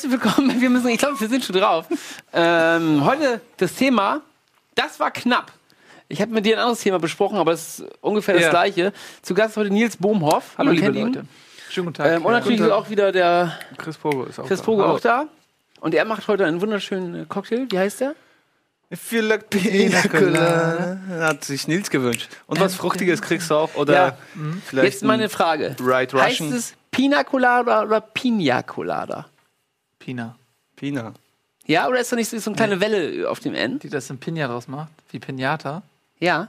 Herzlich willkommen. Wir müssen, ich glaube, wir sind schon drauf. Ähm, heute das Thema, das war knapp. Ich habe mit dir ein anderes Thema besprochen, aber es ist ungefähr das Ja. gleiche. Zu Gast heute Nils Bohmhoff. Hallo, liebe kennt ihn. Leute. Schönen guten Tag. Ähm, und natürlich ist auch wieder der Chris Pogo ist auch Chris da. Pogo auch da. Und er macht heute einen wunderschönen äh, Cocktail. Wie heißt der? I feel like Pina Colada. Hat sich Nils gewünscht. Und was Fruchtiges kriegst du auch? Oder Ja. vielleicht Jetzt meine Frage. Right heißt Russian? es Pina Colada oder Pina Colada? Pina. Pina. Ja, oder ist da nicht so so eine kleine Welle auf dem N? Die das in Pina draus macht. Wie Pinata. Ja.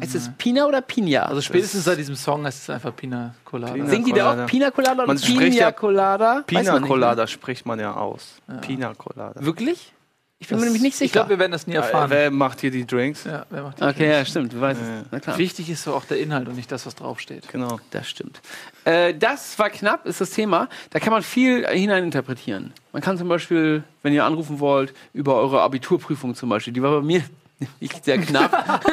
Heißt es Pina oder Pina? Also spätestens seit diesem Song ist es einfach Pina Colada. Pina- Singt die da auch Pina Colada oder Man Pina ja Colada? Pina man nicht, Colada spricht man ja aus. Pina Colada. Ne? Wirklich? Ich bin Das- mir nämlich nicht Ich sicher. glaube, wir werden das nie erfahren. wer macht hier die Drinks? ja, wer macht die okay, ja, stimmt. Du weißt Äh, es. Na klar. Wichtig ist so auch der Inhalt und nicht das, was draufsteht. Genau. Das stimmt. Äh, das war knapp, ist das Thema. Da kann man viel hineininterpretieren. Man kann zum Beispiel, wenn ihr anrufen wollt, über eure Abiturprüfung zum Beispiel, die war bei mir nicht sehr knapp.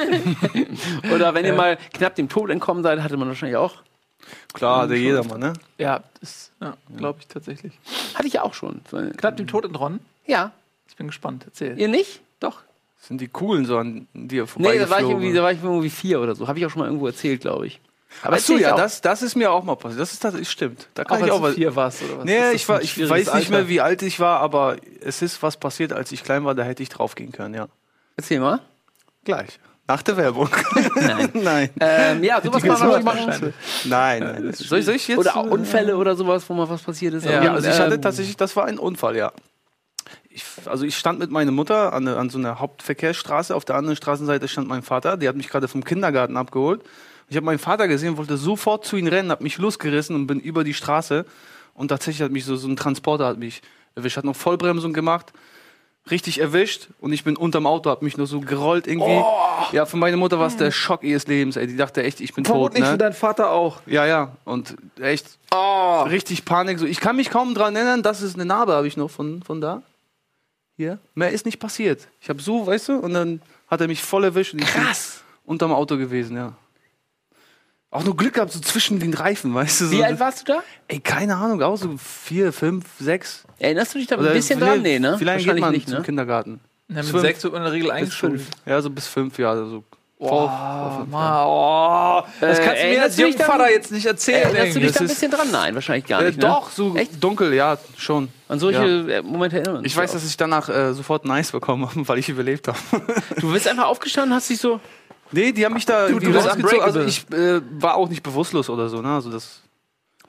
Oder wenn ihr mal knapp dem Tod entkommen seid, hatte man wahrscheinlich auch. Klar, der jedermann, ne? Ja, das ja, glaube ich tatsächlich. Hatte ich auch schon. Knapp dem Tod entronnen. Ja. Ich bin gespannt. Erzähl. Ihr nicht? Doch. Das sind die coolen so an dir Nee, da war, ich irgendwie, da war ich irgendwie vier oder so. Habe ich auch schon mal irgendwo erzählt, glaube ich. Aber ich ja, auch. das, das ist mir auch mal passiert. Das ist tatsächlich stimmt. Da kann Auch ich als auch du was. vier warst oder was? Nee, das ich, war, ich weiß nicht mehr, wie alt ich war, aber es ist was passiert, als ich klein war, da hätte ich draufgehen können, ja. Erzähl mal. Gleich. Nach der Werbung. Nein. nein. Ähm, ja, sowas kann man wirklich machen. Nein, nein. Das soll, ich, soll ich jetzt? Oder auch Unfälle oder sowas, wo mal was passiert ist. Ja, Ja, also ich hatte ähm, tatsächlich, das war ein Unfall, ja. Ich, also ich stand mit meiner Mutter an, an so einer Hauptverkehrsstraße, auf der anderen Straßenseite stand mein Vater, der hat mich gerade vom Kindergarten abgeholt. Ich habe meinen Vater gesehen, wollte sofort zu ihm rennen, habe mich losgerissen und bin über die Straße und tatsächlich hat mich so, so ein Transporter hat mich erwischt, hat noch Vollbremsung gemacht, richtig erwischt und ich bin unterm Auto, habe mich nur so gerollt irgendwie. Ja, für meine Mutter war es der Schock ihres Lebens, ey. Die dachte echt, ich bin tot, ne? dein Vater auch. Ja, ja. Und echt richtig Panik. So, ich kann mich kaum dran erinnern, das ist eine Narbe, habe ich noch von, von da. Hier. Mehr ist nicht passiert. Ich habe so, weißt du, und dann hat er mich voll erwischt. Und ich bin Krass. unterm Auto gewesen, ja. Auch nur Glück gehabt, so zwischen den Reifen, weißt du. So, Wie alt warst du da? Ey, keine Ahnung, auch so vier, fünf, sechs. Erinnerst du dich da ein Oder bisschen vielleicht- dran? Nee, ne? Vielleicht geht Wahrscheinlich man nicht, zum ne? Kindergarten. Ja, mit Fünf. sechs wird man in der Regel eingeschult. Ja, so bis fünf Jahre. So. Oh, oh, das Äh, kannst du mir als Jungvater jetzt nicht erzählen. Erinnerst du dich da ein bisschen dran? Nein, wahrscheinlich gar Äh, nicht. Ne? doch, so Echt? dunkel, ja, schon. An solche Ja. äh, Momente erinnern uns Ich weiß, ja dass ich danach äh, sofort Eis bekommen habe, weil ich überlebt habe. auch. Du bist einfach aufgestanden, hast dich so. nee, die haben mich da Du- du bist. Also ich äh, war auch nicht bewusstlos oder so. Ne? Also das,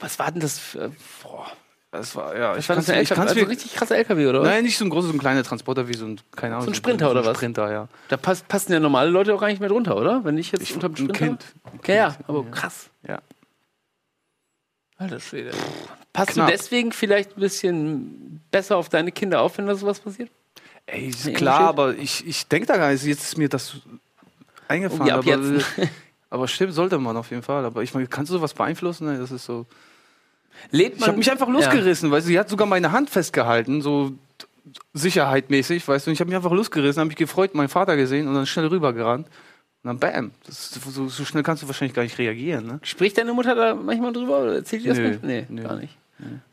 Was war denn das? Für, boah, das war ja. das war das ein ich LKW, also richtig krasser LKW, oder was? Nein, nicht so ein großer, so ein kleiner Transporter wie so ein, keine Ahnung. So ein Sprinter oder was? Sprinter, ja. Da pass, passen ja normale Leute auch gar nicht mehr drunter, oder? Wenn ich jetzt Ich unter dem ein Sprinter. Kind. Ja, ja, aber krass. Ja. Alter Schwede. Passt Knapp. du deswegen vielleicht ein bisschen besser auf deine Kinder auf, wenn da sowas passiert? Ey, ist Nee, klar, aber ich, ich denke da gar nicht. Jetzt ist mir das eingefallen. Oh, ab aber, aber stimmt, sollte man auf jeden Fall. Aber ich meine, kannst du sowas beeinflussen? Nee, Das ist so. Ich man. habe mich einfach losgerissen, weißt du, sie hat sogar meine Hand festgehalten, so sicherheitmäßig, weißt du, und ich habe mich einfach losgerissen, habe mich gefreut, meinen Vater gesehen und dann schnell rübergerannt. Und dann bam. Das, so, so schnell kannst du wahrscheinlich gar nicht reagieren, ne? Spricht deine Mutter da manchmal drüber oder erzählt die das Nö, nicht? Nee, nö. gar nicht.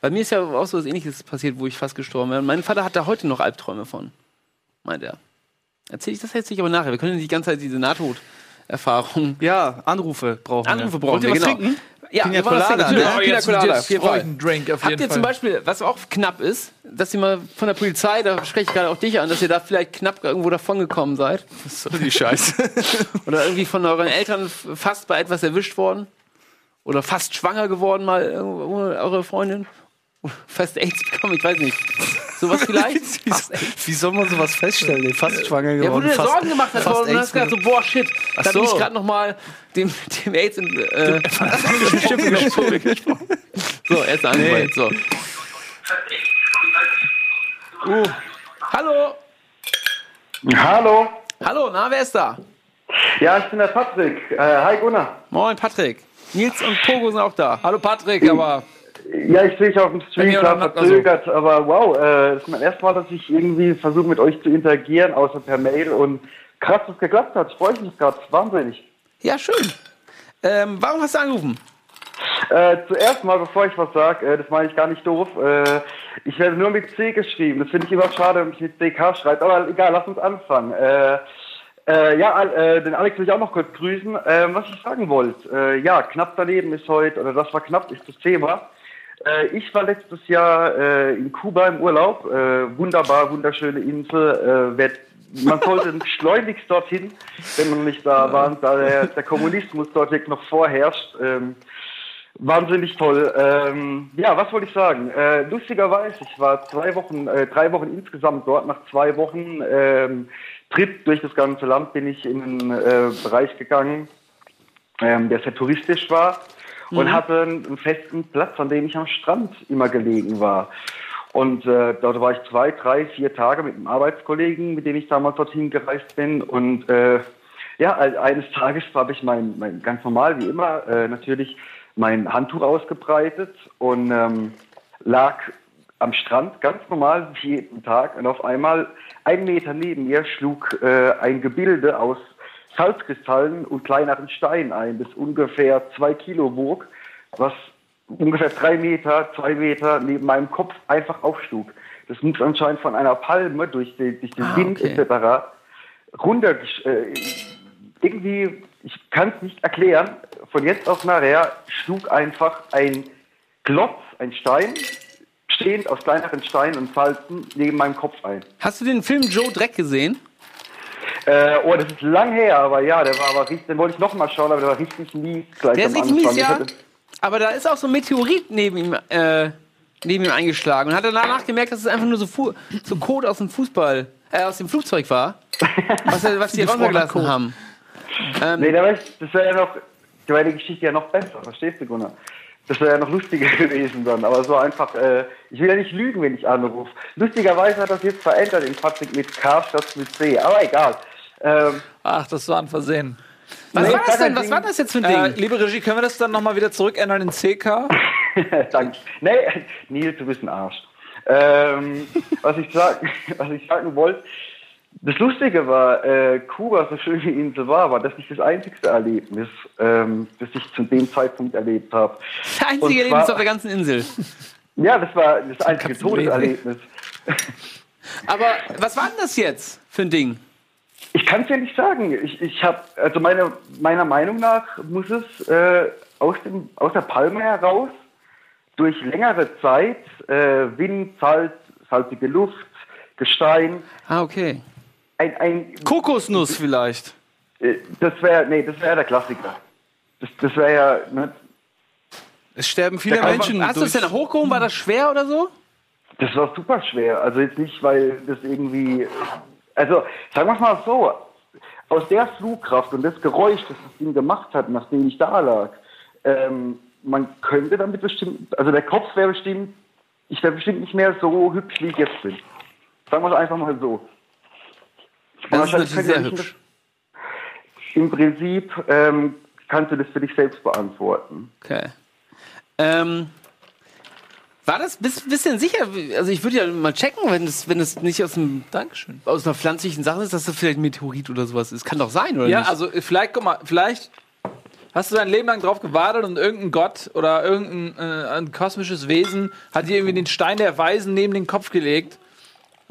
Bei mir ist ja auch so was ähnliches passiert, wo ich fast gestorben bin. Mein Vater hat da heute noch Albträume von. Meint er. Erzähl ich das jetzt nicht, aber nachher. Wir können die ganze Zeit diese Nahtoderfahrung. Ja, Anrufe brauchen Anrufe wir. brauchen Wollt ihr wir, was genau. trinken? Ja, Pina Colada, ne? natürlich. Oh, Pina jetzt, Colada, jetzt auf jeden brauche Fall. ich einen Drink auf Habt jeden ihr Fall. zum Beispiel, was auch knapp ist, dass ihr mal von der Polizei, da spreche ich gerade auch dich an, dass ihr da vielleicht knapp irgendwo davongekommen seid? Was soll die Scheiße? Oder irgendwie von euren Eltern fast bei etwas erwischt worden? Oder fast schwanger geworden, mal irgendwo, eure Freundin? Fast AIDS bekommen, ich weiß nicht. Sowas vielleicht? wie, wie soll man sowas feststellen? Fast schwanger geworden. Ja, wo du dir fast, Sorgen gemacht hast, fast und hast gedacht, so, boah, shit, da bin so. ich gerade noch mal dem, dem AIDS in, äh. So, erst angemeldet, so. Uh. Hallo, Hallo. hallo, na, wer ist da? Ja, ich bin der Patrick. Äh, hi Gunnar. Moin, Patrick. Nils und Pogo sind auch da. Hallo Patrick, aber Ja, ich sehe dich auf dem Stream klar dann- also- verzögert, aber wow, äh, das ist mein erstes Mal, dass ich irgendwie versuche mit euch zu interagieren, außer per Mail und krass, dass es geklappt hat. Ich freue mich gerade, wahnsinnig. Ja, schön. Ähm, warum hast du angerufen? Äh, zuerst mal, bevor ich was sage, äh, das meine ich gar nicht doof. Äh, ich werde nur mit C geschrieben. Das finde ich immer schade, wenn ich mit CK schreibt. Aber egal, lass uns anfangen. Äh, äh, ja, äh, den Alex will ich auch noch kurz grüßen. Ähm, was ich sagen wollte, äh, ja, knapp daneben ist heute, oder das war knapp, ist das Thema. Äh, ich war letztes Jahr äh, in Kuba im Urlaub. Äh, wunderbar, wunderschöne Insel. Man sollte schleunigst dorthin, wenn man nicht da war, da der, der Kommunismus dort jetzt noch vorherrscht. Ähm, Wahnsinnig toll. Ähm, ja, was wollte ich sagen? Äh, lustigerweise, ich war zwei Wochen, äh, drei Wochen insgesamt dort. Nach zwei Wochen ähm, Trip durch das ganze Land bin ich in einen äh, Bereich gegangen, ähm, der sehr touristisch war und hatte einen, einen festen Platz, an dem ich am Strand immer gelegen war. Und äh, dort war ich zwei, drei, vier Tage mit einem Arbeitskollegen, mit dem ich damals dorthin gereist bin. Und äh, ja, eines Tages habe ich mein, mein ganz normal wie immer äh, natürlich mein Handtuch ausgebreitet und ähm, lag am Strand ganz normal wie jeden Tag und auf einmal ein Meter neben mir schlug äh, ein Gebilde aus Salzkristallen und kleineren Steinen ein, das ungefähr zwei Kilo wog, was ungefähr drei Meter, zwei Meter neben meinem Kopf einfach aufschlug. Das muss anscheinend von einer Palme durch den, durch den Ah, Wind okay. etc. runter äh, irgendwie, ich kann es nicht erklären, von jetzt auf nachher schlug einfach ein Klotz, ein Stein, stehend aus kleineren Steinen und Falzen, neben meinem Kopf ein. Hast du den Film Joe Dreck gesehen? Äh, oh, das ist lang her, aber ja, der war aber richtig, den wollte ich noch mal schauen, aber der war richtig mies. Gleich Der ist richtig mies, ja. hatte- Aber da ist auch so ein Meteorit neben ihm, äh, neben ihm eingeschlagen und hat danach gemerkt, dass es einfach nur so, Fu so Code aus dem Fußball, äh, aus dem Flugzeug war, was, was die runtergelassen haben. Nee, der weiß, das wäre ja noch, da wäre die Geschichte ja noch besser, verstehst du, Gunnar? Das wäre ja noch lustiger gewesen dann, aber so einfach, äh, ich will ja nicht lügen, wenn ich anrufe. Lustigerweise hat das jetzt verändert in Patrick mit K statt mit C, aber egal. Ähm, Ach, das war ein Versehen. Was Nee, war das denn? Was war das jetzt für ein Äh, Ding? liebe Regie, können wir das dann nochmal wieder zurückändern in CK? Danke. Nee, Nils, du bist ein Arsch. Ähm, was, ich sagen, was ich sagen wollte, das Lustige war, äh, Kuba, so schön wie die Insel war, war das nicht das einzigste Erlebnis, ähm, das ich zu dem Zeitpunkt erlebt habe. Das einzige Erlebnis zwar- auf der ganzen Insel. Ja, das war das einzige. Todeserlebnis. Aber was war denn das jetzt für ein Ding? Ich kann es ja nicht sagen. Ich, ich habe, also meine, meiner Meinung nach muss es äh, aus, dem, aus der Palme heraus durch längere Zeit äh, Wind, Salz, salzige Luft, Gestein, Ah, okay. Ein, ein Kokosnuss vielleicht. äh, das wäre, nee, das wäre der Klassiker. Das, das wäre ja, ne, Es sterben viele man- Menschen. Hast du es denn hochgehoben? War das schwer oder so? das war super schwer. Also jetzt nicht, weil das irgendwie, also sagen wir es mal so, aus der Flugkraft und das Geräusch, das das Ding gemacht hat, nachdem ich da lag, ähm, man könnte damit bestimmt, also der Kopf wäre bestimmt, ich wäre bestimmt nicht mehr so hübsch, wie ich jetzt bin. Sagen wir es einfach mal so. Das ist Wahrscheinlich natürlich sehr hübsch. Im Prinzip ähm, kannst du das für dich selbst beantworten. Okay. Ähm, war das, bist, bist du denn sicher? Also ich würde ja mal checken, wenn es wenn es nicht aus, dem, Dankeschön. aus einer pflanzlichen Sache ist, dass das vielleicht ein Meteorit oder sowas ist. Kann doch sein, oder Ja, nicht? also äh, vielleicht, guck mal, vielleicht hast du dein Leben lang drauf gewartet und irgendein Gott oder irgendein äh, ein kosmisches Wesen hat dir irgendwie den Stein der Weisen neben den Kopf gelegt.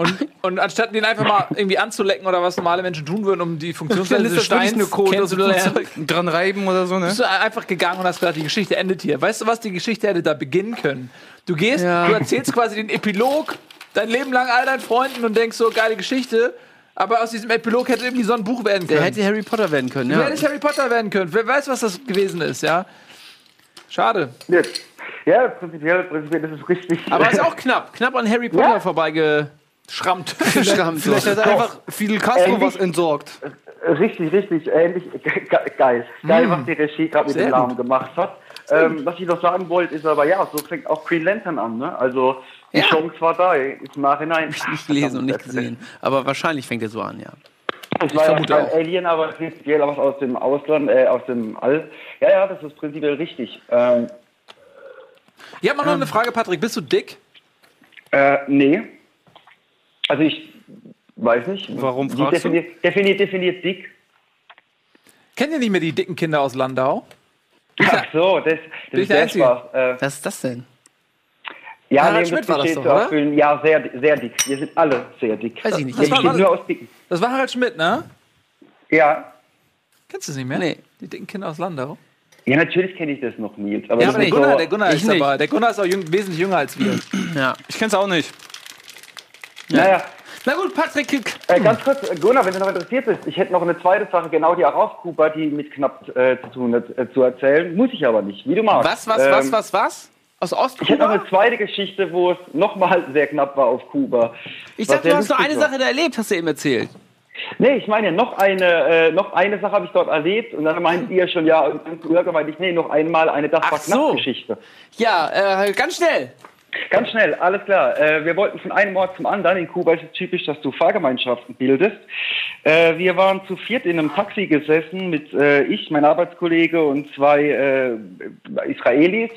Und, und anstatt den einfach mal irgendwie anzulecken oder was normale Menschen tun würden, um die Funktionsweise ist des das Steins dem kennenzulernen. Dran reiben oder so, ne? bist du einfach gegangen und hast gesagt, die Geschichte endet hier. Weißt du was, die Geschichte hätte da beginnen können. Du gehst, Ja. du erzählst quasi den Epilog dein Leben lang all deinen Freunden und denkst so, geile Geschichte. Aber aus diesem Epilog hätte irgendwie so ein Buch werden können. Der hätte Harry Potter werden können, Du ja. hättest Harry Potter werden können. Wer weiß, was das gewesen ist, ja? Schade. Ja, ja prinzipiell, prinzipiell ist es richtig. Aber ist auch knapp. Knapp an Harry Potter Ja. vorbeigeschrammt. Schrammt. Vielleicht hat er einfach Fidel Castro Ähnlich- was entsorgt. Richtig, richtig, ähnlich, ge geil. Geil, was die Regie gerade mit Sehr dem Namen gemacht hat. Ähm, was ich noch sagen wollte, ist aber, ja, so fängt auch Green Lantern an, ne? Also, die Ja. Chance war da, im Nachhinein. Ich nicht gelesen und nicht gesehen. Aber wahrscheinlich fängt er so an, ja. Das war ja vermute kein auch. Alien, aber prinzipiell was aus dem Ausland, äh, aus dem All. Ja, ja, das ist prinzipiell richtig. Ähm, Ich habe mal noch eine Frage, Patrick. Bist du dick? äh, nee. Also, ich weiß nicht. Warum fragst du? definiert, definiert, definiert dick? Kennt ihr nicht mehr die dicken Kinder aus Landau? Ach so, das, das ist der? Spaß. Äh, Was ist das denn? ja, Harald Schmidt war das doch, zu oder? Ja, sehr, sehr dick. Wir sind alle sehr dick. Weiß ich nicht. Wir Das war- nur aus Dicken. Das war Harald Schmidt, ne? Ja. Kennst du es nicht mehr? Nee. Die dicken Kinder aus Landau. Ja, natürlich kenne ich das noch, Nils. Aber Ja, das aber der Gunnar, so, der Gunnar ist nicht. dabei. Der Gunnar ist auch jüng, wesentlich jünger als wir. Ja. Ich kenn's auch nicht. Naja, Na gut, Patrick. äh, ganz kurz, äh, Gunnar, wenn du noch interessiert bist, ich hätte noch eine zweite Sache, genau die auch auf Kuba, die mit knapp äh, zu tun hat, äh, zu erzählen. Muss ich aber nicht, wie du magst. Was, was, was, Ähm, was, was? Aus Ich hätte noch Ostkuba? eine zweite Geschichte, wo es nochmal sehr knapp war auf Kuba. Ich Was dachte, du hast nur eine war. Sache da erlebt, hast du eben erzählt. Nee, ich meine, noch eine, äh, noch eine Sache habe ich dort erlebt und dann meint ihr schon, ja, und dann meinte ich, nee, noch einmal eine war so. Ja, äh, ganz schnell. Ganz schnell, alles klar. Äh, wir wollten von einem Ort zum anderen. In Kuba ist es typisch, dass du Fahrgemeinschaften bildest. Äh, wir waren zu viert in einem Taxi gesessen mit äh, ich, mein Arbeitskollege und zwei äh, Israelis.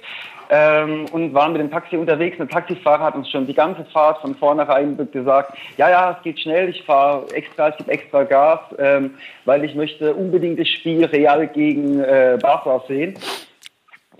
Ähm, und waren mit dem Taxi unterwegs. Der Taxifahrer hat uns schon die ganze Fahrt von vornherein gesagt, ja, ja, es geht schnell, ich fahre extra, ich gebe extra Gas, ähm, weil ich möchte unbedingt das Spiel Real gegen äh, Barca sehen.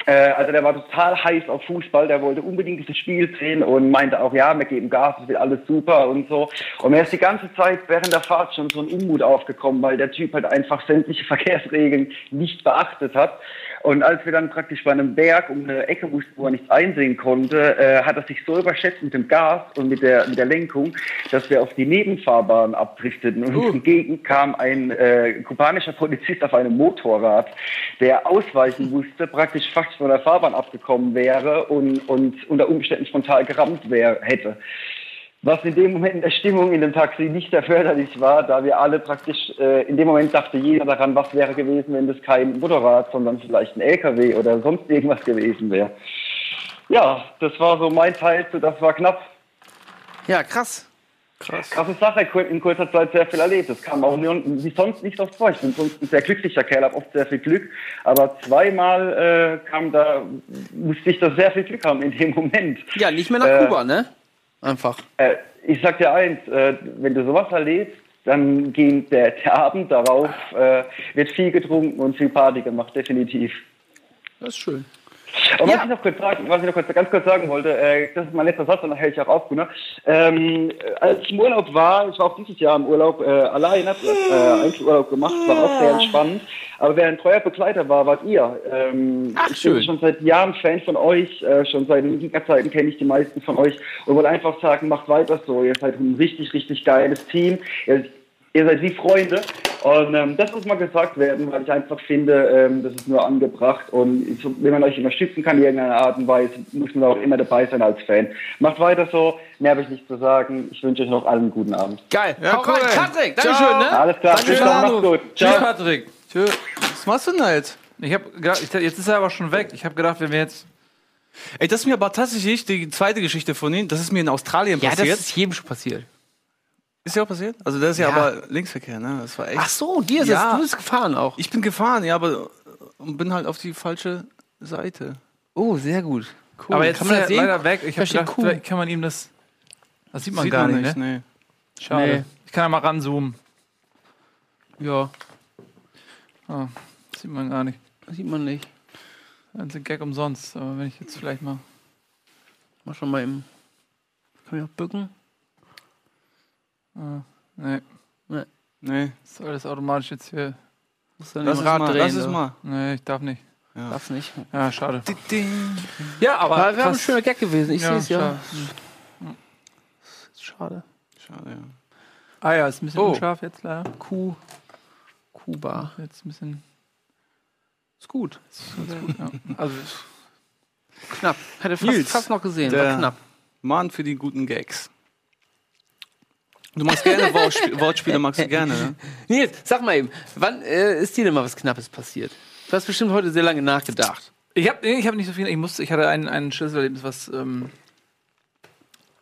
Äh, also der war total heiß auf Fußball, der wollte unbedingt dieses Spiel sehen und meinte auch, ja, wir geben Gas, es wird alles super und so. Und mir ist die ganze Zeit während der Fahrt schon so ein Unmut aufgekommen, weil der Typ halt einfach sämtliche Verkehrsregeln nicht beachtet hat. Und als wir dann praktisch bei einem Berg um eine Ecke mussten, wo er nichts einsehen konnte, äh, hat er sich so überschätzt mit dem Gas und mit der, mit der Lenkung, dass wir auf die Nebenfahrbahn abdrifteten. Und uns entgegen kam ein äh, kubanischer Polizist auf einem Motorrad, der ausweichen musste, praktisch fast von der Fahrbahn abgekommen wäre und, und unter Umständen frontal gerammt wäre, hätte. Was in dem Moment in der Stimmung in dem Taxi nicht erförderlich war, da wir alle praktisch, äh, in dem Moment dachte jeder daran, was wäre gewesen, wenn das kein Motorrad, sondern vielleicht ein LKW oder sonst irgendwas gewesen wäre. Ja, das war so mein Teil das war knapp. Ja, krass. Krasse Sache, in kurzer Zeit sehr viel erlebt. Das kam auch wie sonst nicht oft vor. Ich bin sonst ein sehr glücklicher Kerl, habe oft sehr viel Glück. Aber zweimal äh, kam da, musste ich da sehr viel Glück haben in dem Moment. Ja, nicht mehr nach Äh, Kuba, ne? Einfach. Äh, ich sag dir eins, äh, wenn du sowas erlebst, dann geht der, der Abend darauf, äh, wird viel getrunken und viel Party gemacht, definitiv. Das ist schön. Und Ja. was ich noch kurz sagen, was ich noch kurz, ganz kurz sagen wollte, äh, das ist mein letzter Satz, und dann höre ich auch auf, Gunnar. Ähm, äh, als ich im Urlaub war, ich war auch dieses Jahr im Urlaub äh, allein, hab äh, Einzelurlaub gemacht, war auch sehr entspannt. Aber wer ein treuer Begleiter war, wart ihr. Ähm, Ach, ich schön. bin schon seit Jahren Fan von euch, äh, schon seit Liga-Zeiten kenne ich die meisten von euch und wollte einfach sagen, macht weiter so. Ihr seid ein richtig, richtig geiles Team. Ihr, ihr seid wie Freunde. Und ähm, das muss mal gesagt werden, weil ich einfach finde, ähm, das ist nur angebracht. Und ich, wenn man euch unterstützen kann in irgendeiner Art und Weise, muss man auch immer dabei sein als Fan. Macht weiter so, mehr habe ich nicht zu sagen. Ich wünsche euch noch allen einen guten Abend. Geil. Ja, Hau cool, rein. Patrick. Dankeschön, ne? Alles klar, Danke macht's gut. Tschüss. Patrick. Tschö. Was machst du denn da jetzt? Ich hab gedacht, ich, jetzt ist er aber schon weg. Ich habe gedacht, wenn wir jetzt. Ey, das ist mir aber tatsächlich die zweite Geschichte von Ihnen. Das ist mir in Australien Ja, das passiert. ist jedem schon passiert. Ist ja auch passiert? Also das ist ja, Ja. aber Linksverkehr, ne? Das war echt. Ach so, dir ist Ja. das, du bist gefahren auch. Ich bin gefahren, ja, aber und bin halt auf die falsche Seite. Oh, sehr gut. Cool. Aber jetzt Kann ist man das sehen? leider weg. Ich Da habe gedacht, vielleicht kann man ihm das. Das sieht man Sieht gar man nicht, ne? nee. Schade. Nee. Ich kann ja mal ranzoomen. Ja, Ah, das sieht man gar nicht. sieht man nicht. Ein Gag umsonst. Aber wenn ich jetzt vielleicht mal. Mach schon mal eben. Kann ich auch bücken? Nee, Nee. das ist alles automatisch jetzt hier. Muss dann Lass das es Rad mal. drehen. Lass es du. mal. Nee, ich darf nicht. Darf's nicht. Ja, schade. Ja, aber. Aber wäre ein schöner Gag gewesen. Ich Ja, sehe es ja. schade. Schade. Schade, ja. Ah ja, ist ein bisschen Oh. unscharf jetzt leider. Kuh. Kuba. Jetzt ein bisschen. Ist gut. Ja. Also, Knapp. Hätte fast, Nils, fast noch gesehen. War knapp. Mann für die guten Gags. Du machst gerne Wortspiele, Wortspiele magst du gerne, ne? Nils, sag mal eben, wann äh, ist dir denn mal was Knappes passiert? Du hast bestimmt heute sehr lange nachgedacht. ich habe ich hab nicht so viel. Ich musste, ich hatte ein, ein Schlüsselerlebnis, was. Ähm,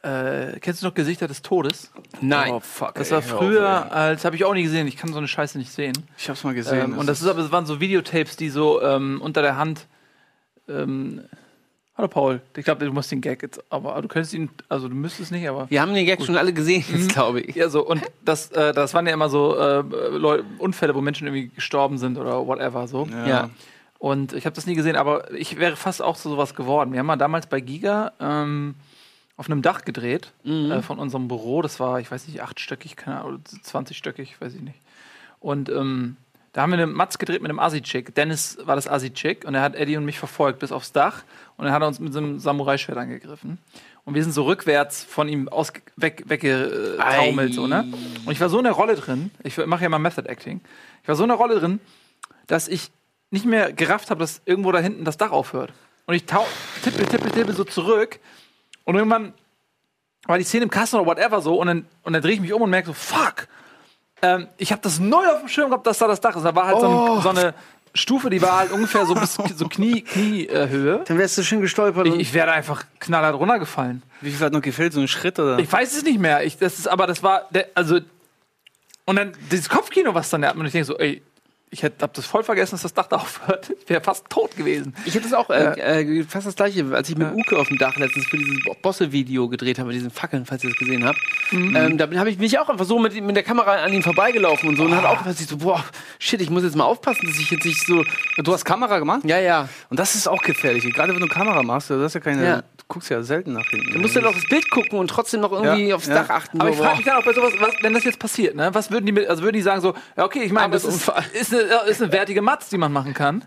äh, kennst du noch Gesichter des Todes? Nein. Oh, fuck. Das ey, war hör auf, früher, als habe ich auch nie gesehen. Ich kann so eine Scheiße nicht sehen. Ich hab's mal gesehen. Ähm, und das ist aber, es waren so Videotapes, die so ähm, unter der Hand. Ähm, Hallo Paul, ich glaube, du musst den Gag jetzt, aber du könntest ihn, also du müsstest nicht, aber. Wir haben den Gag schon alle gesehen, Mhm. glaube ich. Ja, so, und das, äh, das waren ja immer so äh, Leu Unfälle, wo Menschen irgendwie gestorben sind oder whatever, so. ja. Ja. Und ich habe das nie gesehen, aber ich wäre fast auch zu sowas geworden. Wir haben mal damals bei Giga ähm, auf einem Dach gedreht äh, von unserem Büro. Das war, ich weiß nicht, achtstöckig, keine Ahnung, 20-stöckig, weiß ich nicht. Und ähm, da haben wir eine Matz gedreht mit einem Assi-Chick. Dennis war das Assi-Chick und er hat Eddie und mich verfolgt bis aufs Dach und dann hat er uns mit so einem Samurai-Schwert angegriffen. Und wir sind so rückwärts von ihm aus weg, weggetaumelt, so, ne? Und ich war so in der Rolle drin, ich mache ja mal Method Acting, ich war so in der Rolle drin, dass ich nicht mehr gerafft habe, dass irgendwo da hinten das Dach aufhört. Und ich tau tippe, tippe, tippe so zurück und irgendwann war die Szene im Kasten oder whatever so und dann, und dann drehe ich mich um und merke so, fuck, ähm, ich habe das null auf dem Schirm gehabt, dass da das Dach ist. Da war halt so, ein, so eine Stufe, die war halt ungefähr so bis so Knie, Kniehöhe. Äh, Höhe. Dann wärst du schön gestolpert. ich, und- ich wäre einfach knallhart runtergefallen. wie viel hat noch gefehlt? So ein Schritt oder? Ich weiß es nicht mehr. Ich, das ist, aber das war, der, also, und dann dieses Kopfkino, was dann hat, und ich denke so, ey, ich hätte, hab das voll vergessen, dass das Dach da aufhört. Ich wäre fast tot gewesen. Ich hätte es auch äh, äh, fast das gleiche, als ich mit Uke auf dem Dach letztens für dieses Bosse-Video gedreht habe, mit diesen Fackeln, falls ihr das gesehen habt. Ähm, da bin, hab ich, bin ich auch einfach so mit, mit der Kamera an ihm vorbeigelaufen und so und hat auch was ich so, boah, shit, ich muss jetzt mal aufpassen, dass ich jetzt nicht so. Du hast Kamera gemacht? Ja, ja. Und das ist auch gefährlich. Gerade wenn du Kamera machst, du hast ja keine. Ja. Du guckst ja selten nach hinten. Du musst ja noch das Bild gucken und trotzdem noch irgendwie Ja, aufs ja. Dach achten. Aber so, ich frage mich dann auch bei sowas, was, wenn das jetzt passiert, ne? Was würden die mit, also würden die sagen so, ja, okay, ich meine, das ist, ist, eine, ist eine wertige Matz, die man machen kann.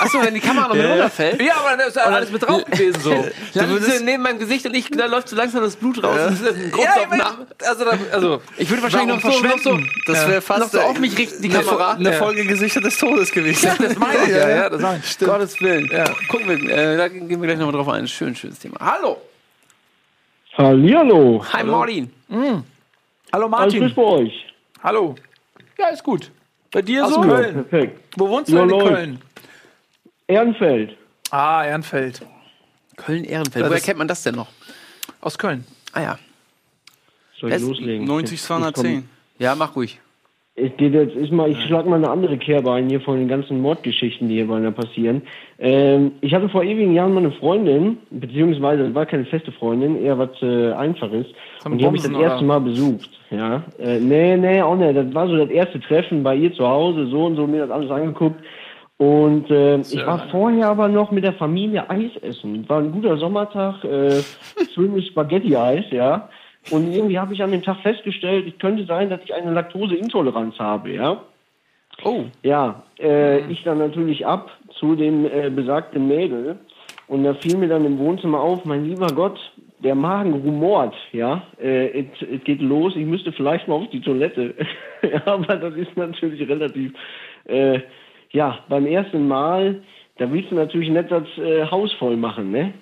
Achso, wenn die Kamera noch mit runterfällt. Ja, aber da ist ja alles mit drauf gewesen so. Dann würdest neben meinem Gesicht und ich, da läuft so langsam das Blut raus. Und das ist eine Ja, ich Großaufnahme. meine, also, da, also, Ich würde wahrscheinlich noch Warum so, noch so, verschwenden? Das wäre fast noch so auf mich richten, die eine, Kamera. eine Ja. Folge Gesichter des Todes gewesen. das meine ich ja, ja, das meine ich. Gottes Willen. Gucken wir, äh, da gehen wir gleich nochmal drauf ein. Schön, schönes Thema. Hallo. Hallihallo. Hi, Martin. Hallo Alles Martin. gut bei euch? Hallo. Ja, ist gut. Bei dir Aus so? Köln. Perfekt. Wo wohnst du denn in. Köln? Ehrenfeld. Ah, Ehrenfeld. Köln-Ehrenfeld. Woher kennt man das denn noch? Aus Köln. Ah ja. Soll ich loslegen? 90 Jetzt- 210. Ja, mach ruhig. Es geht jetzt, ist mal, ich schlag mal eine andere Kerbe ein hier von den ganzen Mordgeschichten, die hier beinahe passieren. Ähm, ich hatte vor ewigen Jahren mal eine Freundin, beziehungsweise es war keine feste Freundin, eher was äh, Einfaches. Zum Und die habe ich das Bumsen, erste oder? Mal besucht. Ja, äh, nee, nee, auch nicht. Das war so das erste Treffen bei ihr zu Hause, so und so, mir das alles angeguckt. Und äh, ich war vorher aber noch mit der Familie Eis essen. War ein guter Sommertag, äh, schönes Spaghetti-Eis, ja. Und irgendwie habe ich an dem Tag festgestellt, es könnte sein, dass ich eine Laktoseintoleranz habe, ja. Oh. Ja, äh, ich dann natürlich ab zu dem äh, besagten Mädel. Und da fiel mir dann im Wohnzimmer auf, mein lieber Gott, der Magen rumort, ja. Äh, es geht los, ich müsste vielleicht mal auf die Toilette. aber das ist natürlich relativ, äh, ja, beim ersten Mal, da willst du natürlich nicht das äh, Haus voll machen, ne?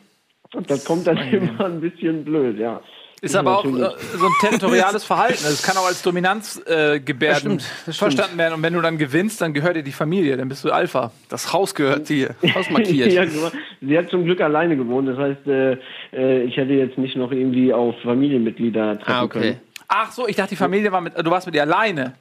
Das kommt dann immer ein bisschen blöd, ja. Ist aber auch äh, so ein territoriales Verhalten. Das kann auch als Dominanzgebärden äh, verstanden werden. Und wenn du dann gewinnst, dann gehört dir die Familie, dann bist du Alpha. Das Haus gehört dir. Ausmarkiert. ja, genau. Sie hat zum Glück alleine gewohnt. Das heißt, äh, äh, ich hätte jetzt nicht noch irgendwie auf Familienmitglieder treffen Ah, okay. können. Ach so, ich dachte, die Familie war mit, du warst mit ihr alleine.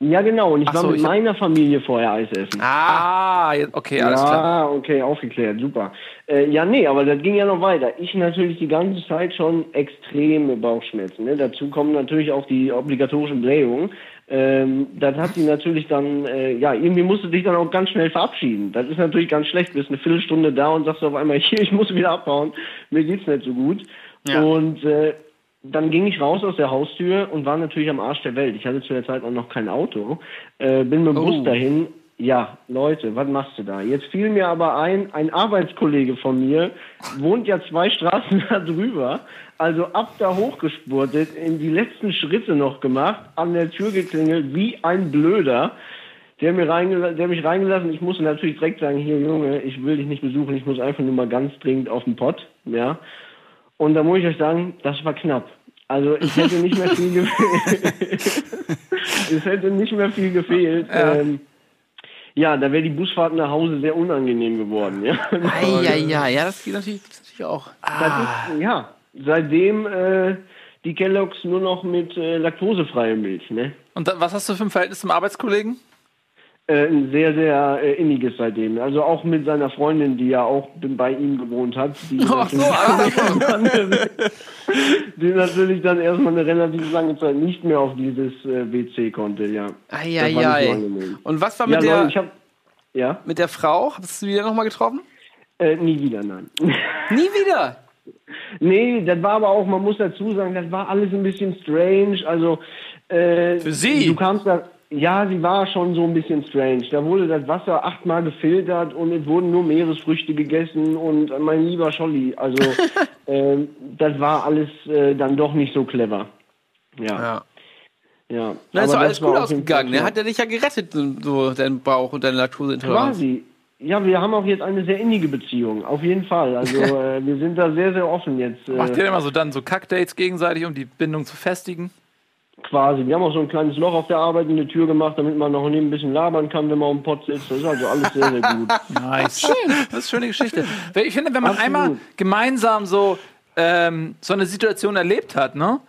Ja, genau. Und ich Ach war so, mit ich meiner Familie vorher Eis essen. Ah, okay, alles ja, klar. okay, aufgeklärt, super. Äh, ja, nee, aber das ging ja noch weiter. Ich natürlich die ganze Zeit schon extreme Bauchschmerzen. Ne? Dazu kommen natürlich auch die obligatorischen Blähungen. Ähm, das hat sie natürlich dann, äh, ja, irgendwie musste dich dann auch ganz schnell verabschieden. Das ist natürlich ganz schlecht. Bist eine Viertelstunde da und sagst auf einmal, hier, ich muss wieder abhauen. Mir geht's nicht so gut. Ja. Und äh, dann ging ich raus aus der Haustür und war natürlich am Arsch der Welt. Ich hatte zu der Zeit auch noch kein Auto. Äh, bin mit dem Oh. Bus dahin. Ja, Leute, was machst du da? Jetzt fiel mir aber ein, ein Arbeitskollege von mir wohnt ja zwei Straßen da drüber. Also ab da hochgespurtet, in die letzten Schritte noch gemacht, an der Tür geklingelt, wie ein Blöder. Der, mir reingela der mich reingelassen, ich musste natürlich direkt sagen, hier Junge, ich will dich nicht besuchen, ich muss einfach nur mal ganz dringend auf den Pott, ja. Und da muss ich euch sagen, das war knapp. Also es hätte nicht mehr viel gefehlt. es hätte nicht mehr viel gefehlt. Ja. Ähm, ja, da wäre die Busfahrt nach Hause sehr unangenehm geworden. Ja, Ja, ja, ja, ja, das geht natürlich, das natürlich auch. ist, ja seitdem äh, die Kelloggs nur noch mit äh, laktosefreier Milch. Ne? Und da, was hast du für ein Verhältnis zum Arbeitskollegen? Äh, ein sehr, sehr äh, inniges seitdem. Also auch mit seiner Freundin, die ja auch bei ihm gewohnt hat. Die, Ach so, natürlich, die natürlich dann erstmal eine relativ lange Zeit nicht mehr auf dieses äh, WC konnte, ja. Eieiei. Und was war Ja, mit der. Leute, ich habe Ja? mit der Frau? Hast du die dann nochmal getroffen? Äh, nie wieder, nein. Nie wieder. nee, das war aber auch, man muss dazu sagen, das war alles ein bisschen strange. Also, äh, Für Sie? Du kamst da, ja, sie war schon so ein bisschen strange. Da wurde das Wasser achtmal gefiltert und es wurden nur Meeresfrüchte gegessen und äh, mein lieber Scholli, also, ähm, das war alles äh, dann doch nicht so clever. Ja. Ja. Dann ist Aber doch alles gut ausgegangen. Der klar. hat ja dich ja gerettet, so dein Bauch und deine Laktoseintoleranz. Quasi. Ja, wir haben auch jetzt eine sehr innige Beziehung, auf jeden Fall. Also äh, wir sind da sehr, sehr offen jetzt. Macht Äh, ihr immer so dann so Kackdates gegenseitig, um die Bindung zu festigen? Quasi. Wir haben auch so ein kleines Loch auf der Arbeit in die Tür gemacht, damit man noch neben ein bisschen labern kann, wenn man am Pott sitzt. Das ist also alles sehr, sehr gut. Nice. Schön. Das ist eine schöne Geschichte. Ich finde, wenn man Absolut. einmal gemeinsam so, ähm, so eine Situation erlebt hat, ne?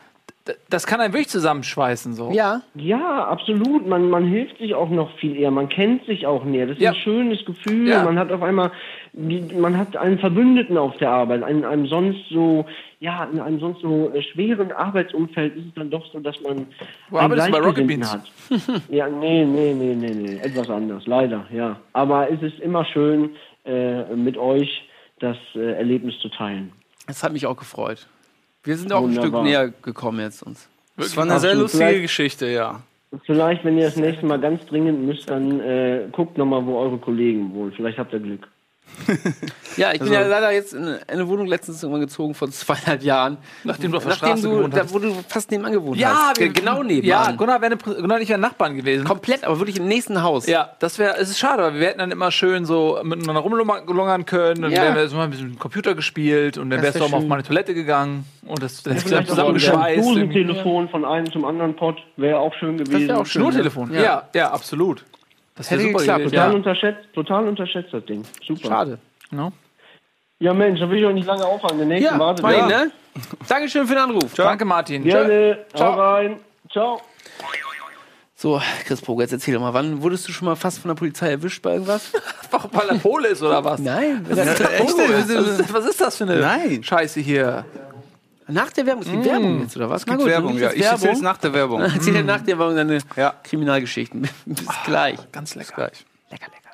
Das kann einen wirklich zusammenschweißen. So. Ja. Ja, absolut. Man, man hilft sich auch noch viel eher. Man kennt sich auch näher. Das ist Ja. ein schönes Gefühl. Ja. Man hat auf einmal, man hat einen Verbündeten auf der Arbeit. In einem sonst so, ja, in einem sonst so schweren Arbeitsumfeld ist es dann doch so, dass man Wo einen arbeitest du bei Rocket Beans? hat. ja, nee, nee, nee, nee, nee. Etwas anders, leider, ja. Aber es ist immer schön, äh, mit euch das äh, Erlebnis zu teilen. Das hat mich auch gefreut. Wir sind auch ein Wunderbar. Stück näher gekommen jetzt uns. Das war eine sehr Absolut. lustige Geschichte, ja. Vielleicht, wenn ihr das nächste Mal ganz dringend müsst, dann äh, guckt nochmal, wo eure Kollegen wohnen. Vielleicht habt ihr Glück. Ja, ich bin ja leider jetzt in eine Wohnung letztens irgendwann gezogen vor zweieinhalb Jahren. Nachdem du auf der Nachdem Straße du, gewohnt da, hast. wo du fast nebenan gewohnt Ja, hast. wir- genau nebenan. Ja, Gunnar, wäre eine, Gunnar und ich wären Nachbarn gewesen. Komplett, aber wirklich im nächsten Haus. Ja, das wäre, es ist schade, weil wir hätten dann immer schön so miteinander rumlungern können, dann Ja. wären wir ein bisschen Computer gespielt und dann Das wärst du auch mal auf meine Toilette gegangen und das, das Vielleicht auch zusammen wieder ein. Dosentelefon von einem zum anderen Pott wäre auch schön gewesen. wär auch schön. Schnurtelefon. Ja. Ja. ja, absolut. Das Hätte super geklappt, gewesen. Total, Ja. unterschätzt, total unterschätzt das Ding. Super. Schade. No? Ja, Mensch, da will ich euch nicht lange aufhalten. Der nächste Ja, wartet. Martin, ja. ne? Dankeschön für den Anruf. Danke, Martin. Gerne. Ciao. Hau rein. Ciao. So, Chris Poger, jetzt erzähl doch mal, wann wurdest du schon mal fast von der Polizei erwischt bei irgendwas? Einfach, weil er Pole ist oder was? Nein. Was ist, das? echt? was, ist, was ist das für eine Nein. Scheiße hier? Nach der Werbung. Es gibt Werbung jetzt, oder was? Na Gibt gut, Werbung, ja. Ich jetzt erzähl's nach der Werbung. Erzähl dir nach der Werbung deine Ja. Kriminalgeschichten. Bis gleich. Ganz lecker. Gleich. Lecker, lecker.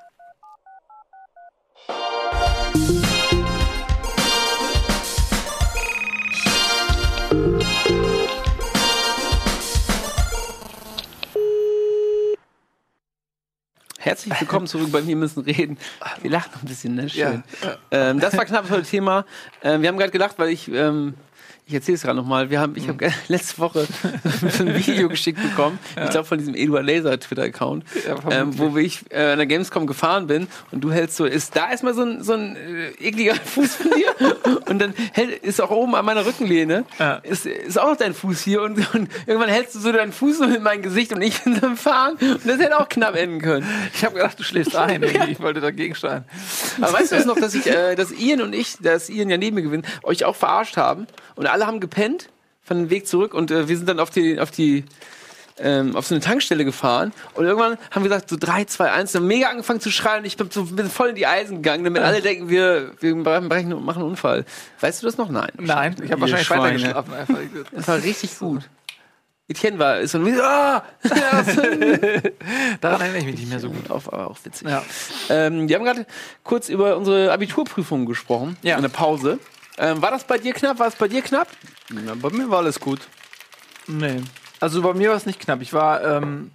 Herzlich willkommen zurück bei Wir müssen reden. Wir lachen noch ein bisschen, ne? Schön. Ähm, das war knapp das Thema. Ähm, wir haben gerade gelacht, weil ich, ähm, ich erzähle es gerade nochmal. Wir haben, ich habe letzte Woche ein Video geschickt bekommen. Ich glaube von diesem Eduard Laser Twitter-Account, ähm, wo ich äh, an der Gamescom gefahren bin und du hältst so, ist da erstmal so ein, so ein äh, ekliger Fuß von dir und dann hält, ist auch oben an meiner Rückenlehne Ja. ist, ist auch noch dein Fuß hier und, und irgendwann hältst du so deinen Fuß so in mein Gesicht und ich bin am Fahren und das hätte auch knapp enden können. Ich habe gedacht, du schläfst ein. Ich wollte dagegen steuern. Aber weißt du noch, dass ich, äh, dass Ian und ich, dass Ian ja neben mir gewinnt, euch auch verarscht haben und alle haben gepennt von dem Weg zurück und äh, wir sind dann auf die, auf die, ähm, auf so eine Tankstelle gefahren und irgendwann haben wir gesagt, so 3, 2, 1, dann mega angefangen zu schreien und ich bin so bin voll in die Eisen gegangen, damit alle denken, wir, wir brechen und machen einen Unfall. Weißt du das noch? Nein. Nein, ich habe wahrscheinlich Schweine. weiter geschlafen. Einfach. Das war richtig gut. Etienne war, ist dann, ah! Daran erinnere ich mich nicht mehr so gut. Auf, aber auch witzig. Ja. Ähm, wir haben gerade kurz über unsere Abiturprüfung gesprochen, Ja. in der Pause. Ähm, war das bei dir knapp? War es bei dir knapp? Ja, bei mir war alles gut. Nee. Also bei mir war es nicht knapp. Ich war, ähm,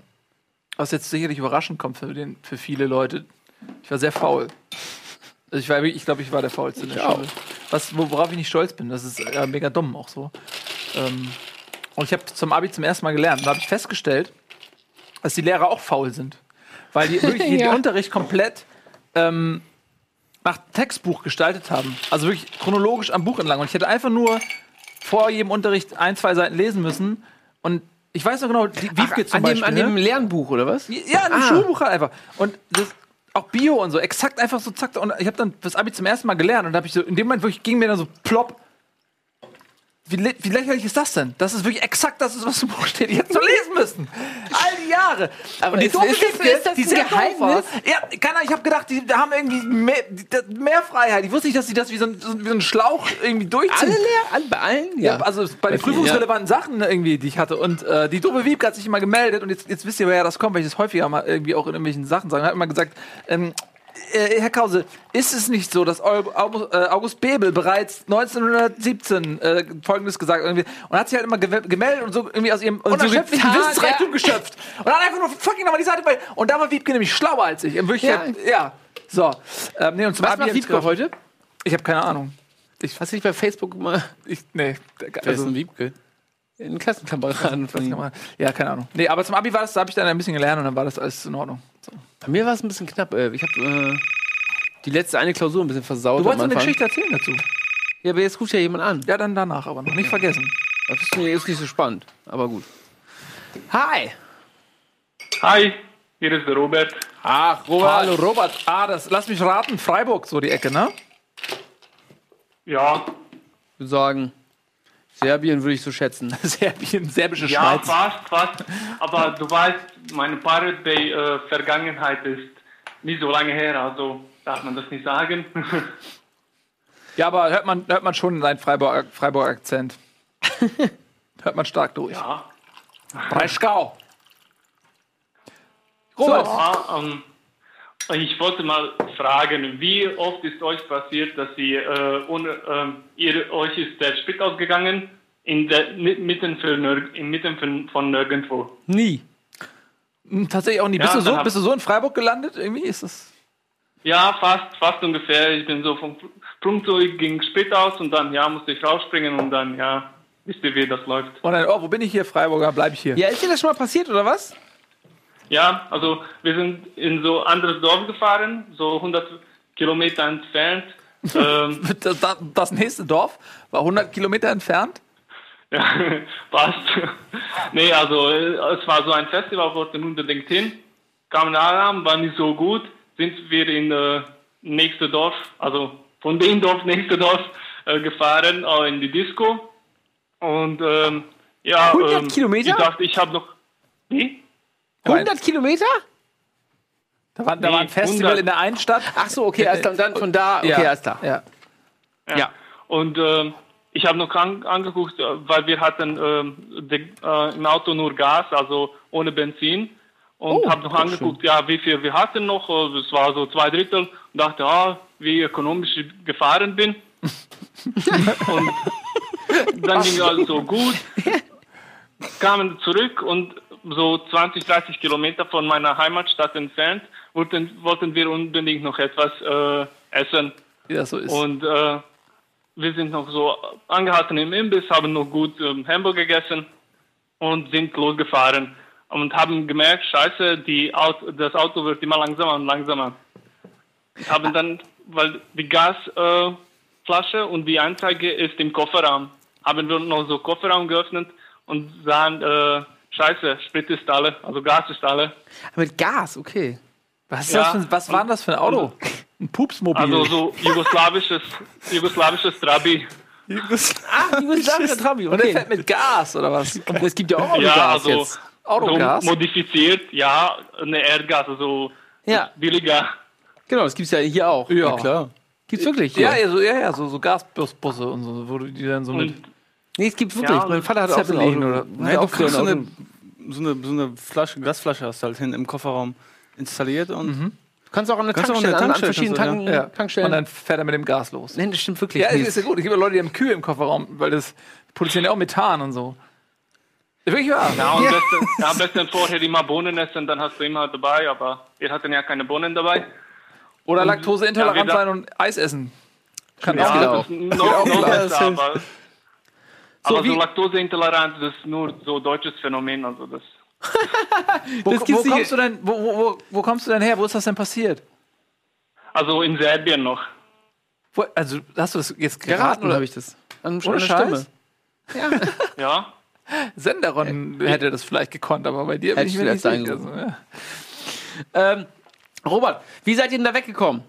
was jetzt sicherlich überraschend kommt für, den, für viele Leute, ich war sehr faul. Also ich war, ich glaube, ich war der faulste in der. Schule. Was, worauf ich nicht stolz bin. Das ist äh, mega dumm auch so. Ähm, und ich habe zum Abi zum ersten Mal gelernt. Da habe ich festgestellt, dass die Lehrer auch faul sind. Weil die wirklich den Ja. Unterricht komplett ähm, nach Textbuch gestaltet haben. Also wirklich chronologisch am Buch entlang. Und ich hätte einfach nur vor jedem Unterricht ein, zwei Seiten lesen müssen. Und ich weiß noch genau, die Wiebke zum an, dem, Beispiel. an ne? dem Lernbuch, oder was? Ja, ein Ah. Schulbuch halt einfach. Und das, auch Bio und so, exakt einfach so zack. Und ich habe dann das Abi zum ersten Mal gelernt und habe ich so, in dem Moment wirklich ging mir dann so plopp. Wie, wie lächerlich ist das denn? Das ist wirklich exakt das, ist, was im Buch steht. Ich hätte es nur lesen müssen. All die Jahre. Aber Und die ist- doofe ist Wiebke, ist das die sehr. Geheimnis? Ja, keine Ahnung, ich habe gedacht, die, die haben irgendwie mehr, die, mehr Freiheit. Ich wusste nicht, dass sie das wie so ein, so, wie so ein Schlauch irgendwie durchziehen. Alle leer? Alle, bei allen? Ja, also bei den vielen, prüfungsrelevanten Sachen irgendwie, die ich hatte. Und äh, die doofe Wiebke hat sich immer gemeldet und jetzt, jetzt wisst ihr, woher das kommt, weil ich das häufiger mal irgendwie auch in irgendwelchen Sachen sage. Hat immer gesagt, ähm, äh, Herr Krause, ist es nicht so, dass August, äh, August Bebel bereits 1917 äh, Folgendes gesagt irgendwie und hat sich halt immer gewe- gemeldet und so irgendwie aus ihrem unerschöpflichen Wissensreichtum ja. geschöpft und hat einfach nur fucking nochmal die Seite bei und da war Wiebke nämlich schlauer als ich. Wirklichkeit, ja. So, ähm, nee, und zum Was macht ich Wiebke heute? Ich habe keine Ahnung. Hast du nicht bei Facebook mal Ich, nee, Wer ist also, denn Wiebke? Einen Klassenkameraden von ihm? Ja, keine Ahnung. Nee, aber zum Abi war das, da habe ich dann ein bisschen gelernt und dann war das alles in Ordnung. So. Bei mir war es ein bisschen knapp. äh, Ich habe äh, die letzte eine Klausur ein bisschen versaut. Du wolltest eine. Geschichte erzählen dazu. Ja, aber jetzt ruft ja jemand an. Ja, dann danach, aber noch nicht vergessen. Das ist, ist nicht so spannend, aber gut. Hi! Hi, hier ist der Robert. Ach, Robert. Hallo Robert. Ah, das, lass mich raten, Freiburg, so die Ecke, ne? Ja, Ich würde sagen, Serbien würde ich so schätzen. Serbien, serbische ja, Schweiz. fast, fast. Aber du weißt, meine Pirate Bay äh, Vergangenheit ist nicht so lange her, also darf man das nicht sagen. Ja, aber hört man, hört man schon seinen Freiburg, Freiburg Akzent. hört man stark durch. ja. Breisgau. Robert, ja ähm, ich wollte mal fragen, wie oft ist euch passiert, dass ihr, äh, ohne, ähm, ihr euch ist der Sprit ausgegangen in der mi- mitten, für, inmitten von, von nirgendwo? Nie. Hm, tatsächlich auch nie. Ja, bist, du so, bist du so in Freiburg gelandet? Irgendwie ist das. Ja, fast, fast ungefähr. Ich bin so vom Flugzeug ging spät aus und dann, ja, musste ich rausspringen und dann, ja, wisst ihr, wie das läuft. Und dann, oh, wo bin ich hier? Freiburger, bleib ich hier. Ja, ist dir das schon mal passiert, oder was? Ja, also wir sind in so anderes Dorf gefahren, so 100 Kilometer entfernt. ähm, Das, das, das nächste Dorf war 100 Kilometer entfernt. ja, passt. nee, also äh, es war so ein Festival, wollten unbedingt hin. Kamen an, war nicht so gut. Sind wir in äh, nächste Dorf, also von dem Dorf nächste Dorf äh, gefahren, äh, in die Disco. Und ähm, ja, 100 ähm, Kilometer? Ich dachte, ich habe noch. Wie? 100 Kilometer? Da war, da Nee, war ein Festival 100. in der einen Stadt. Ach so, okay, alles klar. Und dann von da, okay, alles klar. Ja. Ja. Ja. Und ähm, ich habe noch an, angeguckt, äh, weil wir hatten ähm, de, äh, im Auto nur Gas, also ohne Benzin. Und Oh, habe noch angeguckt, ja, wie viel wir hatten noch. äh, Das war so zwei Drittel. Und dachte, ah, wie ökonomisch ich gefahren bin. und dann ging alles so gut. Kamen zurück und so 20, 30 Kilometer von meiner Heimatstadt entfernt wollten, wollten wir unbedingt noch etwas äh, essen. Das so ist. Und äh, wir sind noch so angehalten im Imbiss, haben noch gut ähm, Hamburger gegessen und sind losgefahren und haben gemerkt, scheiße, die Auto, das Auto wird immer langsamer und langsamer. Haben dann, weil die Gasflasche äh, und die Anzeige ist im Kofferraum, haben wir noch so Kofferraum geöffnet und sahen, äh, scheiße, Sprit ist alle, also Gas ist alle. Mit Gas, okay. was, ist ja. das für, was war denn das für ein Auto? Ein Pupsmobil. Also so jugoslawisches, jugoslawisches Trabi. Ah, jugoslawischer Trabi, Und der okay. fährt mit Gas, oder was? Es gibt ja auch Ja, Gas also jetzt. Autogas? So modifiziert, ja, eine Erdgas, also Ja, billiger. genau, das gibt's ja hier auch. Ja. Klar. Gibt's wirklich? Ja, ja, so, ja, ja, so, so Gasbusse und so, wo du die dann so mit Und Nee, es gibt wirklich. Ja, mein Vater hat auch so ein Auto. oder- Nein, du kriegst so ein eine, Auto. So eine, so eine Flasche, Gasflasche hast du halt hin im Kofferraum installiert und Du kannst auch an der Kannst auch an Tankstelle, an, an Tankstelle verschiedenen du, ja. Tankstellen. Und dann fährt er mit dem Gas los. Nein, das stimmt wirklich Ja, nicht. ist ja gut. Es gibt ja Leute, die haben Kühe im Kofferraum, weil das produzieren ja auch Methan und so. Ist Wirklich wahr. ja, und besten, ja, besten vorher immer Bohnen essen, dann hast du immer dabei, aber wir hatten ja keine Bohnen dabei. Oder ja, Laktoseintolerant wir- sein und Eis essen. Kann Ja, auch das auch. ist noch, noch besser, aber, aber wie- so Laktoseintoleranz, das ist nur so deutsches Phänomen, also das. Wo, Das wo kommst du denn, wo, wo, wo, kommst du denn her? Wo ist das denn passiert? Also in Serbien noch. Wo, also hast du das jetzt geraten Geraten oder habe ich das. An, Ohne? Stimme. Ja, Senderon hätte das vielleicht gekonnt, aber bei dir Hätte ich ich mir nicht vielleicht sicher. Also, ja. Ähm, Robert, wie seid ihr denn da weggekommen?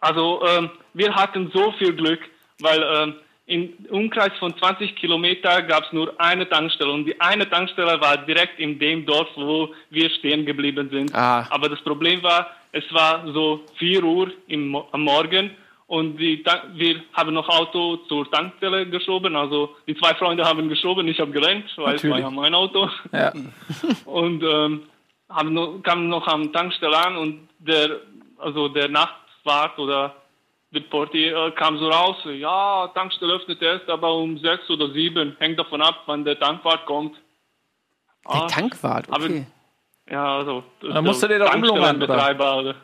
Also ähm, wir hatten so viel Glück, weil ähm, im Umkreis von 20 Kilometer gab es nur eine Tankstelle und die eine Tankstelle war direkt in dem Dorf, wo wir stehen geblieben sind. Ah. Aber das Problem war, es war so 4 Uhr im, am Morgen und die, wir haben noch Auto zur Tankstelle geschoben. Also die zwei Freunde haben geschoben, ich habe gelenkt, weil es war Natürlich. ja mein Auto. Ja. Und ähm, haben noch, kam noch am Tankstelle an und der, also der Nachtwart oder der Portier äh, kam so raus, ja, Tankstelle öffnet erst, aber um sechs oder sieben, hängt davon ab, wann der Tankwart kommt. Der Ah, Tankwart, aber- okay. Ja, also. Dann ist musst du dir da rumlungern, oder? Oder?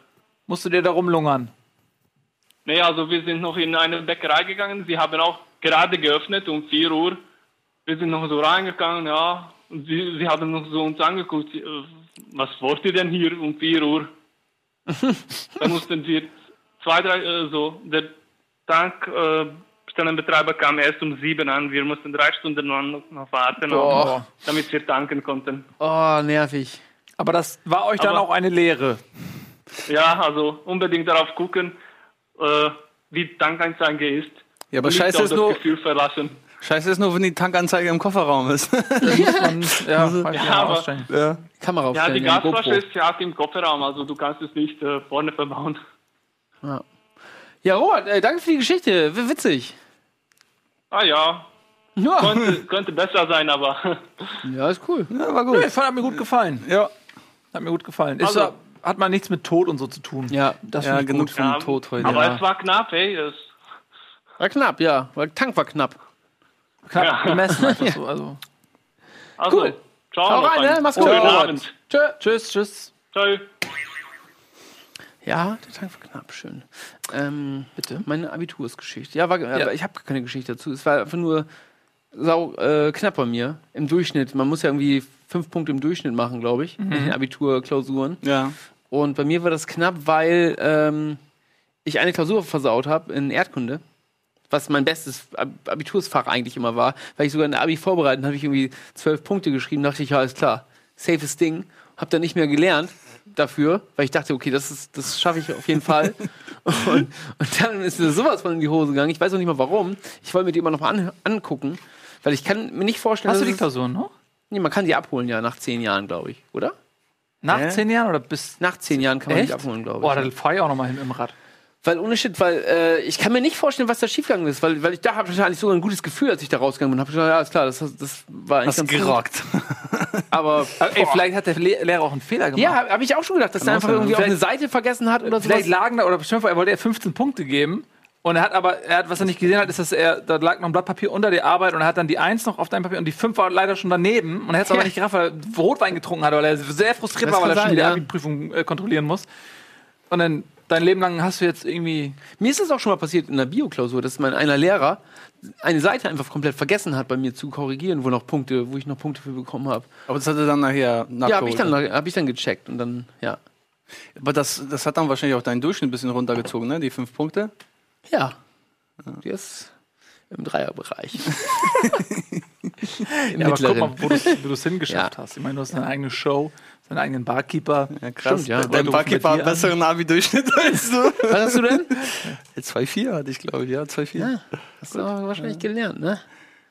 Musst du dir da rumlungern? Nee, also wir sind noch in eine Bäckerei gegangen. Sie haben auch gerade geöffnet um 4 Uhr. Wir sind noch so reingegangen, ja. Und sie, sie haben noch so uns angeguckt, äh, was wollt ihr denn hier um 4 Uhr? da mussten wir zwei, drei, äh, so, der Tankstellenbetreiber kam erst um 7 an. Wir mussten drei Stunden noch, noch warten, Boah. damit wir tanken konnten. Oh, nervig. Aber das war euch dann Aber- auch eine Lehre. Ja, also unbedingt darauf gucken, äh, wie die Tankanzeige ist. Ja, aber scheiße auf ist das nur, Gefühl verlassen. scheiße ist nur, wenn die Tankanzeige im Kofferraum ist. Ja, ja, Ja, aber- ja. Kamera Ja, die ja, Gasflasche ist ja im Kofferraum, also du kannst es nicht äh, vorne verbauen. Ja, Robert, äh, danke für die Geschichte. W- Witzig. Ah ja, Ja, könnte, könnte besser sein, aber ja ist cool. ja, war Nee, gut. hat mir gut gefallen. Ja, Hat mir gut gefallen. Ist Also- ja, hat man nichts mit Tod und so zu tun. Ja, das ja genug gut. vom ja, Tod heute. aber ja. es war knapp, ey. Es, war knapp, ja. Weil der Tank war knapp. Knapp Ja. gemessen einfach so. Also. also, Cool. ciao. Hau rein, ne? Mach's gut. Schönen Robert. Abend. Tschö. Tschüss, tschüss. Ciao. Ja, der Tank war knapp, schön. Ähm, bitte? Meine Abitursgeschichte. Ja, war, aber ich habe keine Geschichte dazu. Es war einfach nur sau äh, knapp bei mir. Im Durchschnitt. Man muss ja irgendwie fünf Punkte im Durchschnitt machen, glaube ich, in den Abiturklausuren. ja. Und bei mir war das knapp, weil ähm, ich eine Klausur versaut habe in Erdkunde. Was mein bestes Ab Abitursfach eigentlich immer war. Weil ich sogar in der Abi vorbereitet habe ich irgendwie zwölf Punkte geschrieben. Dachte ich, ja, ist klar. Safes Ding. Hab dann nicht mehr gelernt dafür, weil ich dachte, okay, das, ist, das schaffe ich auf jeden Fall. und, und dann ist mir sowas von in die Hose gegangen. Ich weiß auch nicht mal warum. Ich wollte mir die immer noch mal an, angucken. Weil ich kann mir nicht vorstellen, Hast du die Klausuren noch? Nee, man kann die abholen, ja, nach zehn Jahren, glaube ich. Oder? Nach Hä? zehn Jahren oder bis. Nach zehn Jahren kann man Echt? die abholen, glaube ich. Boah, da fahre ich auch noch mal hin im Rad. Weil ohne Shit, weil äh, ich kann mir nicht vorstellen, was da schiefgegangen ist, weil, weil ich da habe wahrscheinlich sogar ein gutes Gefühl, als ich da rausgegangen bin. Habe ich gedacht, ja, ist klar, das, das war eigentlich Hast ganz gut. gerockt. Aber Aber, ey, vielleicht hat der Le Lehrer auch einen Fehler gemacht. ja, habe hab ich auch schon gedacht, dass er einfach irgendwie auf eine Seite vergessen hat oder so. Vielleicht lagen da, oder bestimmt, er wollte er 15 Punkte geben. Und er hat aber, er hat, was er nicht gesehen hat, ist, dass er, da lag noch ein Blatt Papier unter der Arbeit und er hat dann die Eins noch auf deinem Papier und die Fünf war leider schon daneben. Und er hat es aber nicht gerafft, weil er Rotwein getrunken hat, weil er sehr frustriert Das war, weil er schon die ja. Abi-Prüfung äh, kontrollieren muss. Und dann, dein Leben lang hast du jetzt irgendwie. Mir ist das auch schon mal passiert in der Bioklausur, dass mein einer Lehrer eine Seite einfach komplett vergessen hat, bei mir zu korrigieren, wo noch Punkte, wo ich noch Punkte für bekommen habe. Aber das hat er dann nachher nachgeholt. Ja, habe ich dann habe ich dann gecheckt und dann ja. Aber das, das hat dann wahrscheinlich auch deinen Durchschnitt ein bisschen runtergezogen, ne? Die fünf Punkte. Ja. Die ist im Dreierbereich. Im Ja, aber guck mittleren. mal, wo du es hingeschafft Ja. hast. Ich meine, du hast deine eigene Show, deinen eigenen Barkeeper. Ja, krass. Stimmt, ja. Dein Barkeeper hat einen besseren Abi-Durchschnitt als du. Was hast du denn? 2,4 hatte ich, glaube ich. Ja, 2,4. Ja, hast du aber wahrscheinlich gelernt, ne?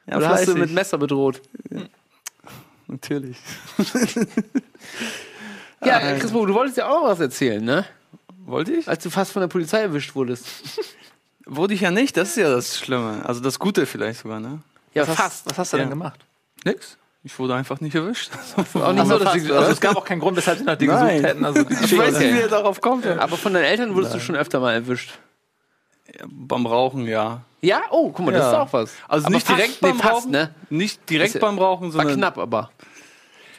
Ja, Oder hast du fleißig. mit Messer bedroht? Natürlich. Ja, Chrisbo, du wolltest ja auch was erzählen, ne? Wollte ich? Als du fast von der Polizei erwischt wurdest. Wurde ich ja nicht, das ist ja das Schlimme. Also das Gute vielleicht sogar, ne? Ja, Was hast, was hast du Ja. denn gemacht? Nix. Ich wurde einfach nicht erwischt. Auch nicht so, dass fast, sie, also es gab auch keinen Grund, weshalb sie nach dir Nein. gesucht hätten. Also Ich weiß nicht, wie er darauf kommt. aber von deinen Eltern wurdest du schon öfter mal erwischt. Beim Rauchen, ja. Ja? Oh, guck mal, das Ja. ist auch was. Also Aber nicht fast, direkt nee, beim fast, Rauchen. ne? Nicht direkt Ist- beim Rauchen, War sondern. knapp, aber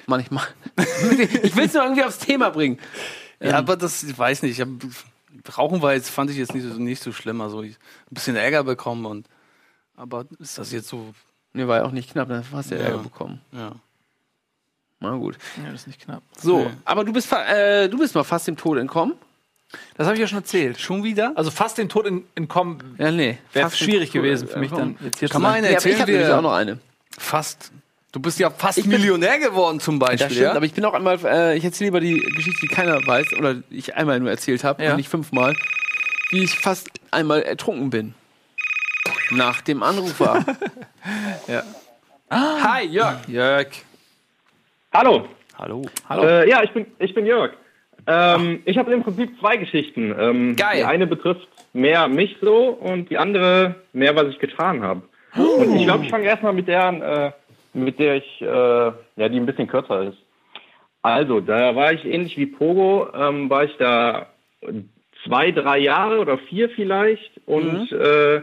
manchmal. ich will es nur irgendwie aufs Thema bringen. Ja, aber das, ich weiß nicht. Ich hab, Rauchen war jetzt, fand ich jetzt nicht so, nicht so schlimm. Also ich ein bisschen Ärger bekommen und. Aber ist das jetzt so. Nee, war ja auch nicht knapp, dann hast du ja Ja. Ärger bekommen. Ja. Na gut. Ja, das ist nicht knapp. So, Nee. aber du bist, äh, du bist mal fast dem Tod entkommen. Das habe ich ja schon erzählt. Schon wieder? Also fast den Tod entkommen Ja, nee. wäre dem schwierig gewesen für mich dann jetzt hier Kann man eine Ja, aber ich erzählen? habe auch noch eine. Fast. Du bist ja fast Ich bin- Millionär geworden zum Beispiel. Das stimmt, ja? aber ich bin auch einmal, äh, ich erzähle lieber die Geschichte, die keiner weiß, oder ich einmal nur erzählt habe, Ja. und nicht fünfmal, wie ich fast einmal ertrunken bin. nach dem Anrufer. Hi, Jörg. Jörg. Hallo. Hallo. Äh, ja, ich bin, ich bin Jörg. Ähm, ich habe im Prinzip zwei Geschichten. Ähm, Geil. Die eine betrifft mehr mich so und die andere mehr, was ich getan habe. Und ich glaube, ich fange erstmal mit der an, äh, mit der ich, äh, ja, die ein bisschen kürzer ist. Also, da war ich ähnlich wie Pogo, ähm, war ich da zwei, drei Jahre oder vier vielleicht und äh,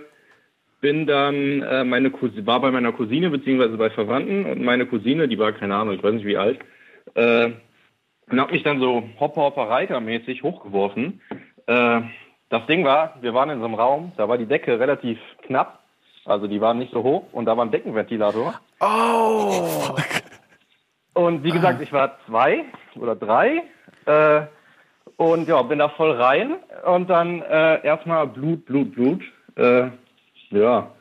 bin dann äh, meine Cousine, war bei meiner Cousine beziehungsweise bei Verwandten und meine Cousine, die war keine Ahnung, ich weiß nicht wie alt, äh, und hab mich dann so Hopper Hopper Reiter mäßig hochgeworfen. Äh, das Ding war, wir waren in so einem Raum, da war die Decke relativ knapp, also die waren nicht so hoch und da war ein Deckenventilator. Oh! Und wie gesagt, ich war zwei oder drei äh, und ja, bin da voll rein und dann äh, erstmal Blut, Blut, Blut. Äh, ja,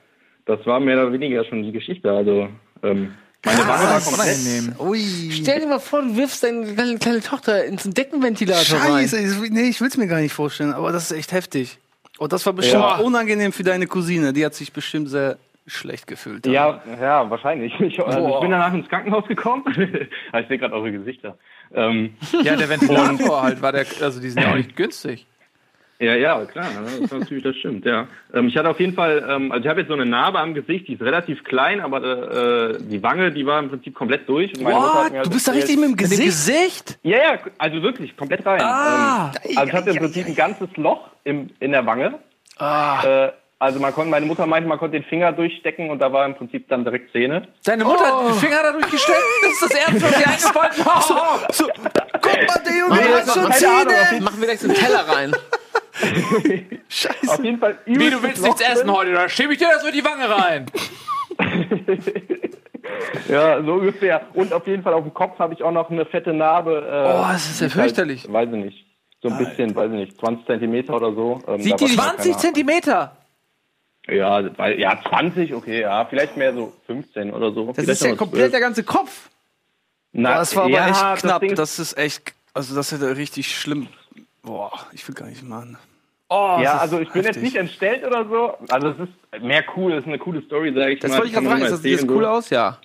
das war mehr oder weniger schon die Geschichte. Also ähm, meine Wange war komplett. Ui. Stell dir mal vor, du wirfst deine kleine, kleine Tochter ins Deckenventilator rein. Scheiße, ich- nee, ich will es mir gar nicht vorstellen, aber das ist echt heftig. Und das war bestimmt Ja. unangenehm für deine Cousine. Die hat sich bestimmt sehr schlecht gefühlt. Ja, ja, wahrscheinlich. Ich, also ich bin danach ins Krankenhaus gekommen. ich sehe gerade eure Gesichter. Ähm, Ja, der Ventilator halt war der, also die sind ja auch nicht günstig. ja, ja, klar, das natürlich, das stimmt, ja. Ähm, ich hatte auf jeden Fall, ähm, also ich habe jetzt so eine Narbe am Gesicht, die ist relativ klein, aber äh, die Wange, die war im Prinzip komplett durch. What? halt Du bist da richtig mit dem Gesicht? Gesicht? Ja, ja, also wirklich, komplett rein. Ah. ähm, also ich hatte im Prinzip ein ganzes Loch im, in der Wange. Äh, also man konnte, meine Mutter meinte, man konnte den Finger durchstecken und da war im Prinzip dann direkt Zähne. Deine Mutter hat den Finger da durchgesteckt? Das ist das Erste, was sie eingefallen hat. Guck mal, der Junge Nee, hat schon Zähne. Machen wir gleich so einen Teller rein. Auf jeden Fall Wie, du willst nichts essen heute? Da schiebe ich dir das durch die Wange rein. Ja, so ungefähr. Und auf jeden Fall auf dem Kopf habe ich auch noch eine fette Narbe. Äh, Oh, das ist ja die halt, fürchterlich. weiß ich nicht. So ein bisschen, weiß ich nicht, 20 Zentimeter oder so. Ähm, Sieht die war 20 keine Zentimeter? Ja, weil, ja, 20, okay, ja, vielleicht mehr so 15 oder so. Das vielleicht ist ja komplett 12. der ganze Kopf. Na, das war aber ja, echt das knapp. Ist- Das ist echt, also das hätte richtig schlimm. Boah, ich will gar nicht machen. Oh, ja, das also ich bin jetzt heftig. nicht entstellt oder so. Also es ist mehr cool, es ist eine coole Story, sage ich Das mal. wollte ich gerade fragen. das, sieht das erzählen, cool so. aus? Ja.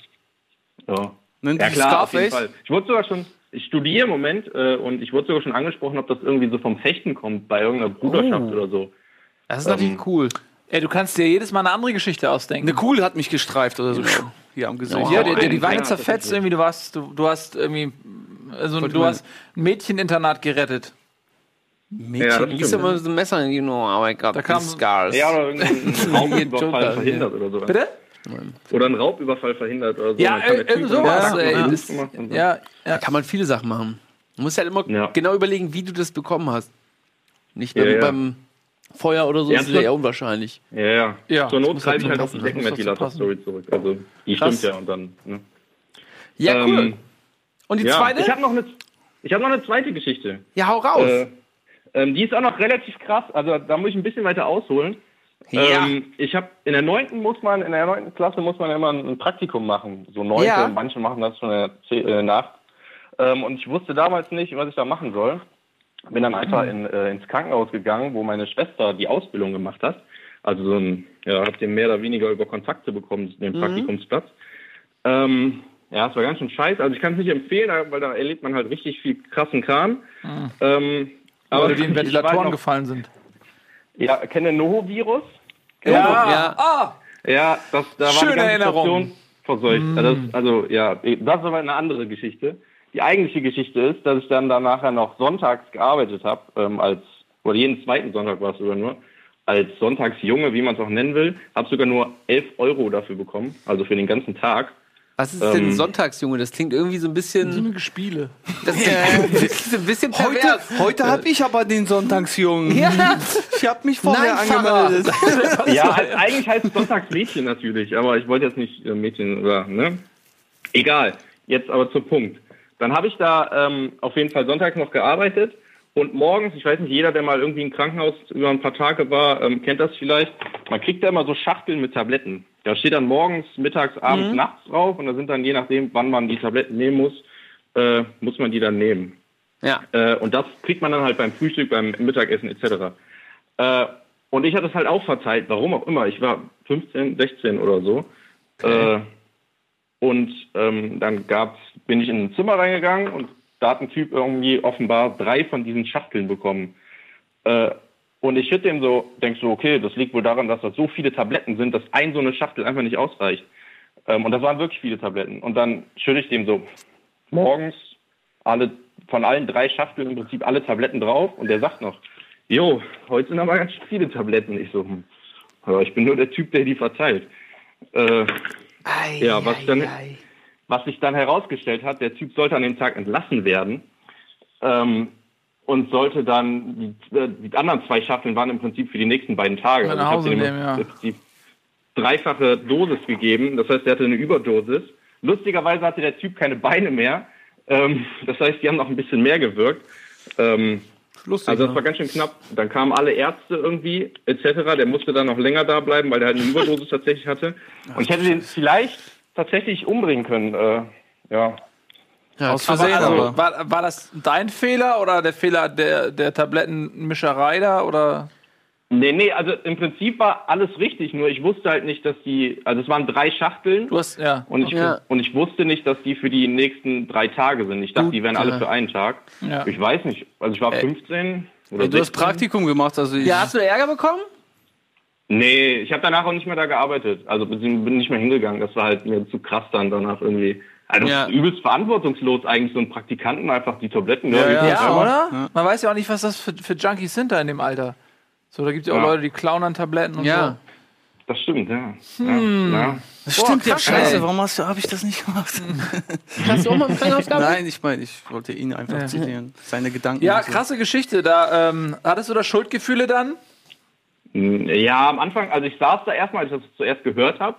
Ja. Nennt Ja klar, auf jeden Scarface. Fall. Ich wurde sogar schon, ich studiere im Moment äh, und ich wurde sogar schon angesprochen, ob das irgendwie so vom Fechten kommt, bei irgendeiner Bruderschaft oder so. Das ist natürlich cool. Ey, du kannst dir jedes Mal eine andere Geschichte ausdenken. Eine Kuhle hat mich gestreift oder so. Hier am Gesicht. ja, der, der die Ja, Wange ist zerfetzt irgendwie, du hast, du, du hast irgendwie, also Wollte du hast ein Mädcheninternat gerettet. Ja, das Gießt stimmt. immer so ein Messer in die Oh my God, Da kam- scars. Ja, oder irgendeinen Raubüberfall verhindert oder so. Bitte? Oder einen Raubüberfall verhindert oder so. Ja, Typ sowas, Ja, das-. Ja, ja. Da kann man viele Sachen machen. Du musst halt immer Ja. genau überlegen, wie du das bekommen hast. Nicht Ja, ja. beim Feuer oder so, Ja, das ist ja eher unwahrscheinlich. Ja, ja. Ja, Zur Not treibe halt ich halt auf die Deckenventilator-Story zurück. Also, die Krass. stimmt ja und dann. Ne? Ja, cool. Ähm, Und die ja. zweite? Ich habe noch eine. Ich habe noch eine zweite Geschichte. ja, hau raus. Äh, ähm, die ist auch noch relativ krass. Also da muss ich ein bisschen weiter ausholen. Ja. Ähm, ich habe in der neunten muss man, in der neunten Klasse muss man immer ein, ein Praktikum machen. So neunte, Ja. manche machen das schon in der äh, Nacht. Ähm, und ich wusste damals nicht, was ich da machen soll. Bin dann einfach in, äh, ins Krankenhaus gegangen, wo meine Schwester die Ausbildung gemacht hat. Also so ein, ja, hab den mehr oder weniger über Kontakte bekommen, den Praktikumsplatz. Ähm, ja, es war ganz schön scheiße. Also ich kann es nicht empfehlen, weil da erlebt man halt richtig viel krassen Kram. Ähm, Aber die in war Ventilatoren noch- gefallen sind. Ja, kenne Noho-Virus? ja. Ah, Ja, das, da war Schöne die ganze Erinnerung. Verseucht. Also, das, also, ja, das ist aber eine andere Geschichte. Die eigentliche Geschichte ist, dass ich dann da nachher noch sonntags gearbeitet habe, ähm, als, oder jeden zweiten Sonntag war es sogar nur, als Sonntagsjunge, wie man es auch nennen will, habe sogar nur 11 Euro dafür bekommen, also für den ganzen Tag. Was ist denn ähm, Sonntagsjunge? Das klingt irgendwie so ein bisschen. Spiele. Das ist ein bisschen Heute, pervers. heute habe ich aber den Sonntagsjungen. Ja. Ich habe mich vorher Nein, angemeldet. Ja, eigentlich heißt es Sonntagsmädchen natürlich, aber ich wollte jetzt nicht äh, Mädchen oder, ne? Egal, jetzt aber zum Punkt. Dann habe ich da ähm, auf jeden Fall sonntags noch gearbeitet und morgens, ich weiß nicht, jeder, der mal irgendwie im Krankenhaus über ein paar Tage war, ähm, kennt das vielleicht, man kriegt da immer so Schachteln mit Tabletten. Da steht dann morgens, mittags, abends, nachts drauf und da sind dann je nachdem, wann man die Tabletten nehmen muss, äh, muss man die dann nehmen. Ja. Äh, und das kriegt man dann halt beim Frühstück, beim Mittagessen etc. Äh, Und ich hatte es halt auch verzeiht, warum auch immer. Ich war 15, 16 oder so. Äh, und ähm, dann gab's, bin ich in ein Zimmer reingegangen und da hat ein Typ irgendwie offenbar drei von diesen Schachteln bekommen. Äh, und ich schütte dem so, denk so, okay, das liegt wohl daran, dass das so viele Tabletten sind, dass ein so eine Schachtel einfach nicht ausreicht. Ähm, und das waren wirklich viele Tabletten. Und dann schütte ich dem so morgens alle, von allen drei Schachteln im Prinzip alle Tabletten drauf und der sagt noch, jo, heute sind aber ganz viele Tabletten. Ich so, hm, ich bin nur der Typ, der die verteilt. Äh, ja, was dann, was sich dann herausgestellt hat, der Typ sollte an dem Tag entlassen werden ähm, und sollte dann, die, äh, die anderen zwei Schachteln waren im Prinzip für die nächsten beiden Tage. Nach ich hab Hause dem nehmen, ja. Prinzip dreifache Dosis gegeben, das heißt, er hatte eine Überdosis. Lustigerweise hatte der Typ keine Beine mehr, ähm, das heißt, die haben noch ein bisschen mehr gewirkt. Ähm, Lustig. also das ne? war ganz schön knapp. Dann kamen alle Ärzte irgendwie etc. Der musste dann noch länger da bleiben, weil er halt eine Überdosis tatsächlich hatte. Und ich hätte den vielleicht tatsächlich umbringen können. Äh, ja. Aus aber Versehen, also, aber. war, war das dein Fehler oder der Fehler der, der Tablettenmischerei da? Oder? Nee, nee, also im Prinzip war alles richtig, nur ich wusste halt nicht, dass die, also es waren drei Schachteln Du hast, ja. und ich, Ja. und ich wusste nicht, dass die für die nächsten drei Tage sind. Ich dachte, die wären alle für einen Tag. Ja. Ich weiß nicht, also ich war 15 oder Ey, du hast 16. Praktikum gemacht, also ich. Ja, hast du Ärger bekommen? Nee, ich habe danach auch nicht mehr da gearbeitet. Also bin nicht mehr hingegangen. Das war halt mir zu krass dann danach irgendwie. Also Ja. übelst verantwortungslos eigentlich so einen Praktikanten einfach die Tabletten. Ja, ja. Ja, selber- oder? Man weiß ja auch nicht, was das für, für Junkies sind da in dem Alter. So, da gibt es ja auch Ja. Leute, die klauen an Tabletten und Ja. Das stimmt, ja. Hm. ja, ja. Das stimmt ja, scheiße, warum hast du, habe ich das nicht gemacht? Hast du auch mal Krankenhaus gehabt? Nein, ich meine, ich wollte ihn einfach Ja. zitieren. Seine Gedanken. so. Ja, so. krasse Geschichte. Da ähm, hattest du da Schuldgefühle dann? Ja, am Anfang, also ich saß da erstmal, als ich das zuerst gehört habe.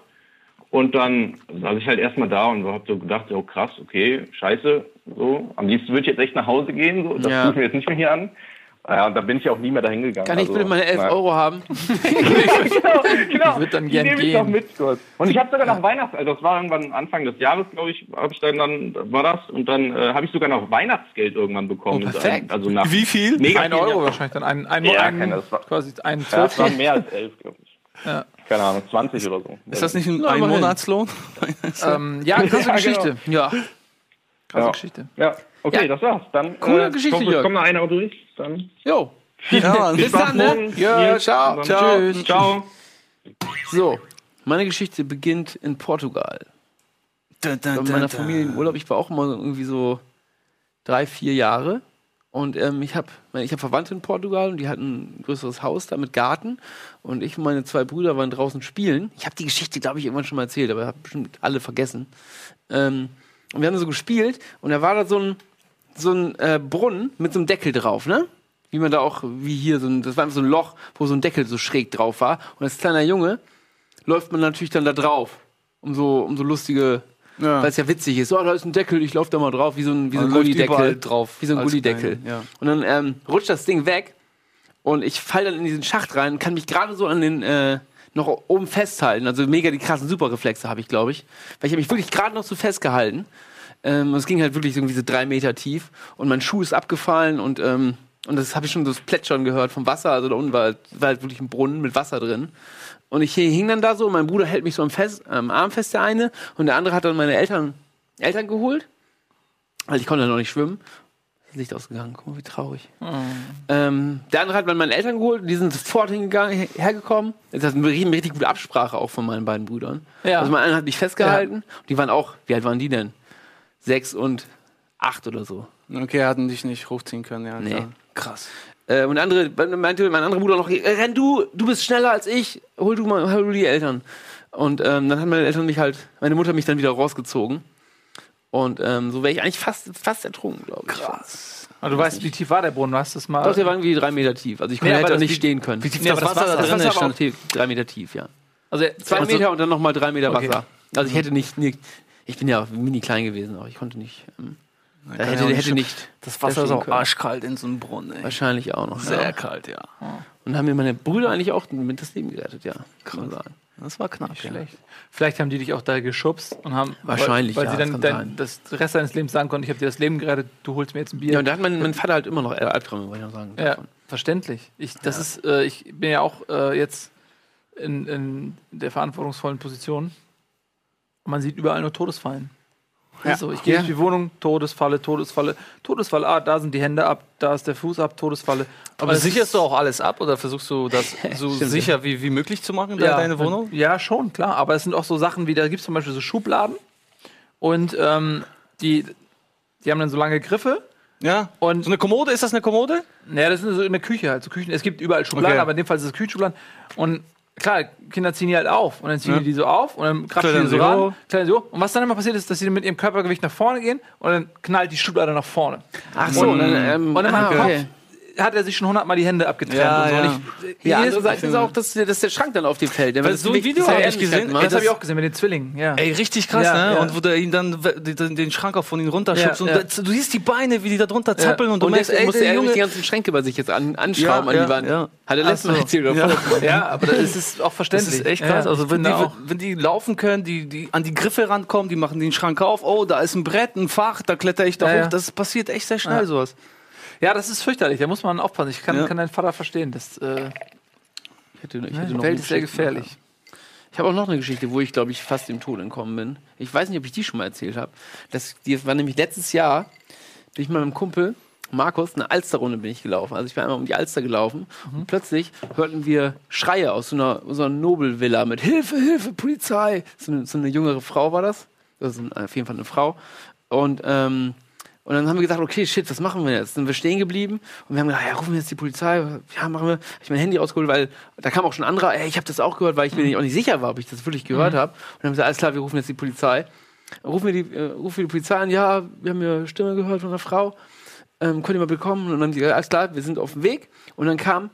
Und dann saß ich halt erstmal da und habe so gedacht, oh krass, okay, scheiße, so. Am liebsten würde ich jetzt echt nach Hause gehen, so. Das Ja. tue ich mir jetzt nicht mehr hier an. Ja, und da bin ich auch nie mehr dahin gegangen. Kann ich also, bitte meine 11 na. Euro haben? genau, genau. Ich würd dann Die gern nehme ich gehen. noch mit, Gott. Und ich habe sogar noch Weihnachts, also das war irgendwann Anfang des Jahres, glaube ich, habe ich dann, dann war das und dann äh, habe ich sogar noch Weihnachtsgeld irgendwann bekommen. Oh, perfekt. Also nach Wie viel? mega Ein Euro Jahren. wahrscheinlich dann. Ein, ein, Ja, ein, keine, das war- quasi ein Ja, das waren mehr als elf, glaube ich. Ja. Keine Ahnung, 20 oder so. Ist das nicht ein, ein. Monatslohn? Ähm, ja, krasse Ja, Geschichte. Ja, krasse Ja. Geschichte. Ja, okay, Ja. das war's. Dann Coole äh, Geschichte, kommt, Jörg. kommt noch einer durch. Dann Jo. ja, Mann. Bis dann, ne? morgen. Ja, ciao. Ciao. Tschüss. Ciao. So, meine Geschichte beginnt in Portugal. Dun, Bei meiner. Familie im Urlaub. Ich war auch immer so irgendwie so drei, vier Jahre. Und ähm, ich habe ich hab Verwandte in Portugal und die hatten ein größeres Haus da mit Garten. Und ich und meine zwei Brüder waren draußen spielen. Ich habe die Geschichte, glaube ich, irgendwann schon mal erzählt, aber habe bestimmt alle vergessen. Ähm, und wir haben so gespielt und da war da so ein, so ein äh, Brunnen mit so einem Deckel drauf, ne? Wie man da auch, wie hier, so ein, das war einfach so ein Loch, wo so ein Deckel so schräg drauf war. Und als kleiner Junge läuft man natürlich dann da drauf, um so, um so lustige, Ja. weil es ja witzig ist. So, da ist ein Deckel, ich laufe da mal drauf, wie so ein, wie so ein Gullideckel. drauf Wie so ein Gullideckel. Ja. Und dann ähm, rutscht das Ding weg und ich falle dann in diesen Schacht rein und kann mich gerade so an den, äh, noch oben festhalten. Also mega die krassen Superreflexe habe ich, glaube ich. Weil ich habe mich wirklich gerade noch so festgehalten. Ähm, und es ging halt wirklich irgendwie so drei Meter tief und mein Schuh ist abgefallen und ähm, und das habe ich schon das Plätschern gehört vom Wasser. Also da unten war, halt- war halt wirklich ein Brunnen mit Wasser drin. Und ich hing dann da so und mein Bruder hält mich so am, fest, am Arm fest, der eine. Und der andere hat dann meine Eltern, Eltern geholt. Weil ich konnte noch nicht schwimmen. Das Licht ausgegangen. Guck mal, wie traurig. Ähm, der andere hat meine Eltern geholt. Die sind sofort hingegangen, her- hergekommen. Das ist eine richtig, gute Absprache auch von meinen beiden Brüdern. Ja. Also mein einer hat mich festgehalten. Die waren auch, wie alt waren die denn? Sechs und acht oder so. Okay, hatten dich nicht hochziehen können, ja. Nee. klar. Krass. Äh, und der andere meinte mein anderer Bruder noch, äh, renn du, du bist schneller als ich, hol du mal, hol du die Eltern. Und ähm, dann haben meine Eltern mich halt, meine Mutter mich dann wieder rausgezogen. Und ähm, so wäre ich eigentlich fast, fast ertrunken, glaube ich. Krass. Aber du weißt, wie tief war der Brunnen? Hast du das mal? Doch, der war irgendwie drei Meter tief. Also ich Nee, hätte das- nicht wie- stehen können. Wie tief Nee, das das Wasser Wasser- da das drin ist, drei Meter tief, ja. also, Zwei also, Meter und dann nochmal drei Meter Okay. Wasser. Also ich hätte nicht, nicht ich bin ja mini klein gewesen, aber ich konnte nicht, ähm, da kann hätte, ja auch hätte nicht- nicht, Das Wasser ist auch können. arschkalt in so einem Brunnen, ey. wahrscheinlich auch noch. Sehr ja. kalt, ja. Und haben mir meine Brüder eigentlich auch mit das Leben gerettet, ja. Kann man sagen. Das war knapp, ja. Schlecht. Vielleicht haben die dich auch da geschubst und haben. Wahrscheinlich, Weil, ja, weil das sie dann dein, das Rest deines Lebens sagen konnten, ich habe dir das Leben gerettet, du holst mir jetzt ein Bier. Ja, und da hat mein, mein Vater halt immer noch Albträume, wollte ich noch sagen. Ja. davon. verständlich. Ich, das ist, äh, ich bin ja auch äh, jetzt in, in der verantwortungsvollen Position. Und man sieht überall nur Todesfallen. Ja. So, ich gehe Ja. durch die Wohnung, Todesfalle, Todesfalle, Todesfalle, ah, da sind die Hände ab, da ist der Fuß ab, Todesfalle. Aber es sicherst du auch alles ab oder versuchst du das so sicher wie, wie möglich zu machen, da deine Wohnung? Ja, schon, klar. Aber es sind auch so Sachen wie, da gibt es zum Beispiel so Schubladen und ähm, die, die haben dann so lange Griffe. Ja. Und So eine Kommode, ist das eine Kommode? Naja, das ist so in der Küche halt. So Küchen, es gibt überall Schubladen, Okay. aber in dem Fall ist es Küchenschubladen. Und klar, Kinder ziehen die halt auf. Und dann ziehen Ja. die die so auf und dann Klettern die so ran. hoch. Klettern hoch. Und was dann immer passiert ist, dass sie mit ihrem Körpergewicht nach vorne gehen und dann knallt die Schublade nach vorne. Ach so, Und- dann, ähm, Und in ah, okay. Hat er sich schon hundertmal die Hände abgetrennt Ja, und so. ja. Und ich, Ja, jedes- andererseits ist auch, dass, dass der Schrank dann auf dem fällt. Weil so ein Video hab ich gesehen. das, Ey, habe ich auch gesehen mit den Zwillingen. Ja. Ey, richtig krass, Ja, ne? ja. Und wo der ihn dann den, Schrank auch von ihm runterschubst. Und das- du siehst die Beine, wie die da drunter zappeln und du Und merkst, jetzt ey, musste der er Junge, die ganzen Schränke bei sich jetzt an, anschrauben an die Wand. ja. Hat er letztes Mal erzählt? Ja. aber das ist auch Das verständlich. ist echt krass. Also wenn die, wenn laufen können, die, die an die Griffe rankommen, die machen den Schrank auf, oh, da ist ein Brett, ein Fach, da kletter ich da hoch. Das passiert echt sehr schnell, sowas. Ja, das ist fürchterlich. Da muss man aufpassen. Ich kann, Ja. kann deinen Vater verstehen. Das, äh, Ich hätte, ich die hätte noch Welt eine ist sehr gefährlich. Ich habe auch noch eine Geschichte, wo ich, glaube ich, fast dem Tod entkommen bin. Ich weiß nicht, ob ich die schon mal erzählt habe. Das, die war nämlich letztes Jahr, mit meinem Kumpel Markus eine Alsterrunde bin ich gelaufen. Also ich bin einmal um die Alster gelaufen und plötzlich hörten wir Schreie aus so einer, so einer Nobelvilla mit Hilfe, Hilfe, Polizei. So eine, so eine jüngere Frau war das. Das ist auf jeden Fall eine Frau. Und, ähm, und dann haben wir gesagt, okay, shit, was machen wir jetzt? Dann sind wir stehen geblieben und wir haben gesagt, ja, rufen wir jetzt die Polizei. Ja, machen wir. Hab ich mein Handy rausgeholt, weil da kam auch schon ein anderer, ey, ich habe das auch gehört, weil ich mir nicht- auch nicht sicher war, ob ich das wirklich gehört habe. Und dann haben wir gesagt, alles klar, wir rufen jetzt die Polizei. Rufen wir die, äh, rufen wir die Polizei an, ja, wir haben eine Stimme gehört von einer Frau. Ähm, könnt ihr mal bekommen? Und dann haben die gesagt, alles klar, wir sind auf dem Weg. Und dann kam,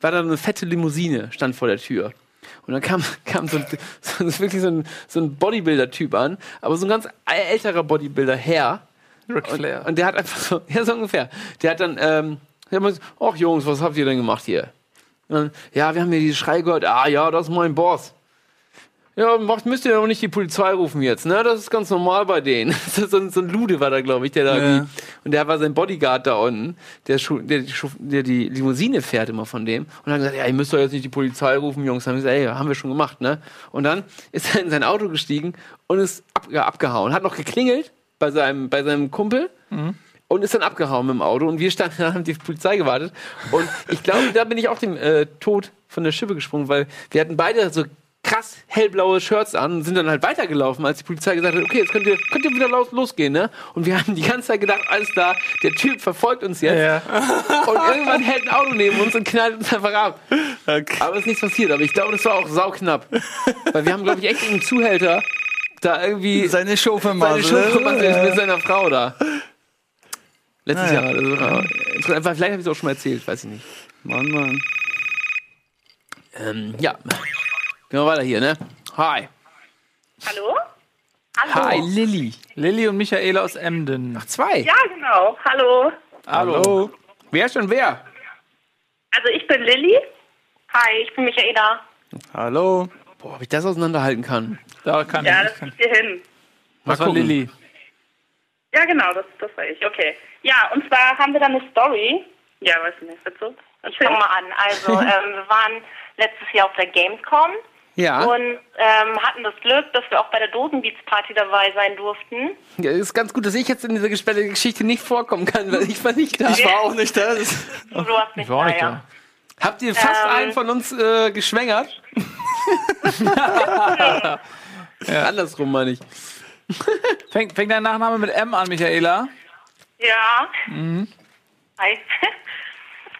war da eine fette Limousine, stand vor der Tür. Und dann kam, kam so, ein, so wirklich so ein, so ein Bodybuilder-Typ an, aber so ein ganz älterer Bodybuilder-Herr. Ric Und, Flair. und der hat einfach so, ja, so ungefähr. Der hat dann, ähm, der hat ach Jungs, was habt ihr denn gemacht hier? Dann, ja, wir haben hier diese Schrei gehört, ah ja, das ist mein Boss. Ja, macht, müsst ihr doch nicht die Polizei rufen jetzt, ne? Das ist ganz normal bei denen. so, ein- so ein Lude war da, glaube ich, der da irgendwie. Und der war sein Bodyguard da unten, der, der, die der die Limousine fährt immer von dem. Und hat gesagt, ja, ihr müsst doch jetzt nicht die Polizei rufen, Jungs. Dann haben wir gesagt, ey, haben wir schon gemacht, ne? Und dann ist er in sein Auto gestiegen und ist ab, ja, abgehauen. Hat noch geklingelt bei seinem, bei seinem Kumpel und ist dann abgehauen mit dem Auto. Und wir standen haben die Polizei gewartet. Und ich glaube, da bin ich auch dem äh, Tod von der Schippe gesprungen, weil wir hatten beide so krass hellblaue Shirts an und sind dann halt weitergelaufen, als die Polizei gesagt hat, okay, jetzt könnt ihr, könnt ihr wieder los, losgehen, ne? Und wir haben die ganze Zeit gedacht, alles da, der Typ verfolgt uns jetzt. Ja. Und irgendwann hält ein Auto neben uns und knallt uns einfach ab. Aber ist nichts passiert. Aber ich glaube, das war auch sauknapp. Weil wir haben, glaube ich, echt einen Zuhälter da irgendwie Seine Show seine gemacht mit seiner Frau da. Letztes Naja. Jahr. Also, interessant. vielleicht habe ich es auch schon mal erzählt, weiß ich nicht. Mann, Mann. Ähm, ja. Gehen wir weiter hier, ne? Hi. Hallo? Hallo? Hi, Lilly. Lilly und Michaela aus Emden. Ach, zwei. Ja, genau. Hallo. Hallo. Wer ist denn wer? Also ich bin Lilly. Hi, ich bin Michaela. Hallo. Boah, ob ich das auseinanderhalten kann. Da kann Ja, ich. das ist hier hin. Was war. Lilly? Ja, genau, das, das war ich. Okay. Ja, und zwar haben wir dann eine Story. Ja, weiß ich nicht, bitte. Ich fange mal an. Also, ähm, wir waren letztes Jahr auf der Gamescom Ja. und ähm, hatten das Glück, dass wir auch bei der Dosenbeats-Party dabei sein durften. ja. Ist ganz gut, dass ich jetzt in dieser gesperrten Geschichte nicht vorkommen kann, weil ich war nicht da. Ich war auch nicht da. Das Du warst nicht Ich war auch da, nicht ja. da. Habt ihr fast Ähm. einen von uns äh, geschwängert? ja. Andersrum meine ich. Fängt, fängt dein Nachname mit M an, Michaela? Ja. Mhm. Hi.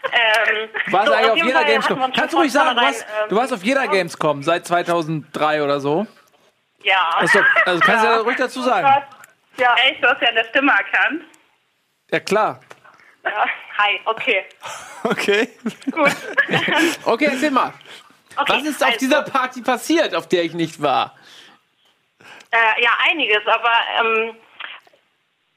ähm, Du warst so, eigentlich auf jeder Fall Gamescom. Kannst du ruhig sagen, du von warst, vornherein, du warst auf jeder Gamescom seit 2003 oder so. Ja. Doch, also kannst du ja ruhig dazu sagen. ja. Echt, du hast ja an der Stimme erkannt. Ja, klar. ja. Hi, okay. okay. Gut. Okay, erzähl mal. okay. Was ist auf also, dieser Party passiert, auf der ich nicht war? Äh, ja, einiges, aber ähm,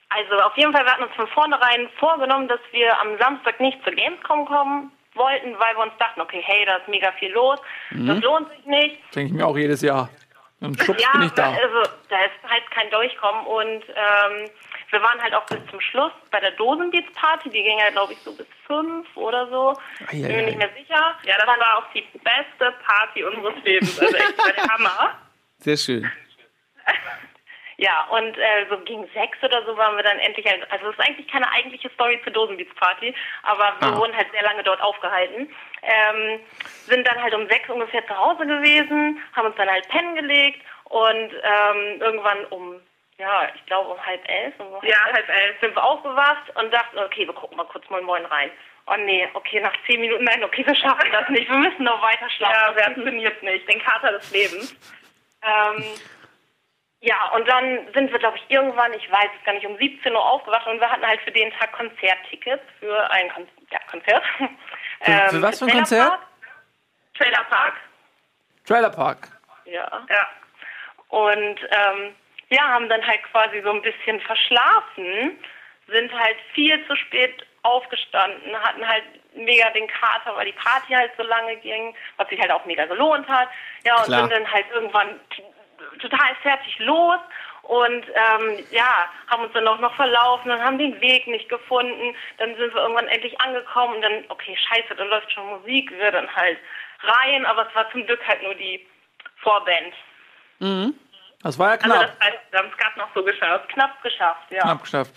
also auf jeden Fall, wir hatten uns von vornherein vorgenommen, dass wir am Samstag nicht zur Gamescom kommen wollten, weil wir uns dachten, okay, hey, da ist mega viel los, das lohnt sich nicht. Denke ich mir auch jedes Jahr. Und schwupps Ja, bin ich da. also da ist halt kein Durchkommen und ähm, wir waren halt auch bis zum Schluss bei der Dosenbeats-Party, die ging ja glaube ich so bis fünf oder so. Bin mir nicht mehr sicher. Ja, das war auch die beste Party unseres Lebens. Also echt war der Hammer. Sehr schön. Ja, und äh, so gegen sechs oder so waren wir dann endlich, halt, also es ist eigentlich keine eigentliche Story zur Dosenbeats-Party, aber wir wurden halt sehr lange dort aufgehalten. Ähm, sind dann halt um sechs ungefähr zu Hause gewesen, haben uns dann halt pennen gelegt und ähm, irgendwann um, ja, ich glaube um halb elf, um Ja, halb elf. sind wir aufgewacht und dachten, okay, wir gucken mal kurz Moin Moin rein. Oh nee, okay, nach zehn Minuten, nein, okay, wir schaffen das nicht, wir müssen noch weiter schlafen, Ja, das funktioniert nicht. Den Kater des Lebens. Ähm, ja, und dann sind wir, glaube ich, irgendwann, ich weiß es gar nicht, um 17 Uhr aufgewacht und wir hatten halt für den Tag Konzerttickets für ein Kon ja, Konzert. Ähm, für was für ein Trailer Konzert? Park. Trailer Park. Trailer Park. Ja. Ja. Und ähm, ja, haben dann halt quasi so ein bisschen verschlafen, sind halt viel zu spät aufgestanden, hatten halt mega den Kater, weil die Party halt so lange ging, was sich halt auch mega gelohnt hat. Ja, und Klar. sind dann halt irgendwann total fertig los und ähm, ja, haben uns dann auch noch verlaufen und haben den Weg nicht gefunden. Dann sind wir irgendwann endlich angekommen und dann, okay, scheiße, dann läuft schon Musik, wir dann halt rein, aber es war zum Glück halt nur die Vorband. Das war ja Also knapp. das heißt, wir haben es gerade noch so geschafft. Knapp geschafft, ja. Knapp geschafft.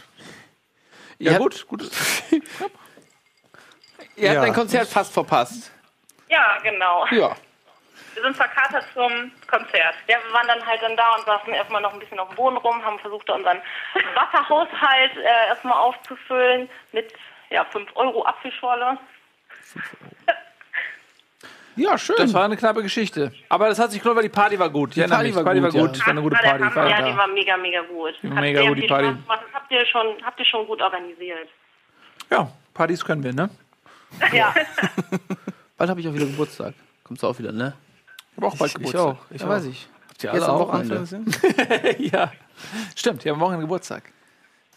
Ja, Ihr gut, gut. Ihr habt Ja. ein Konzert fast verpasst. Ja, genau. Ja. Wir sind verkatert zum Konzert. Ja, wir waren dann halt dann da und saßen erstmal noch ein bisschen auf dem Boden rum, haben versucht, unseren Wasserhaushalt äh, erstmal aufzufüllen mit ja, 5 Euro Apfelschorle. Ja, schön. Das war eine knappe Geschichte. Aber das hat sich gelohnt, weil die Party war gut. Die Party Party, war Party gut, war ja. gut. Das war eine gute der Party. Hammer. war Ja, die war mega, mega gut. Hat mega gut, die Party. Spaß gemacht. Das habt ihr schon, habt ihr schon gut organisiert. Ja, Partys können wir, ne? Ja. Bald habe ich auch wieder Geburtstag. Kommst du auch wieder, ne? Ich habe auch bald Ich Geburtstag. auch. Ich Ja, auch. weiß ich. Habt ihr Jetzt alle am auch Wochenende. Ja, stimmt. Ich habe Wochenende Geburtstag.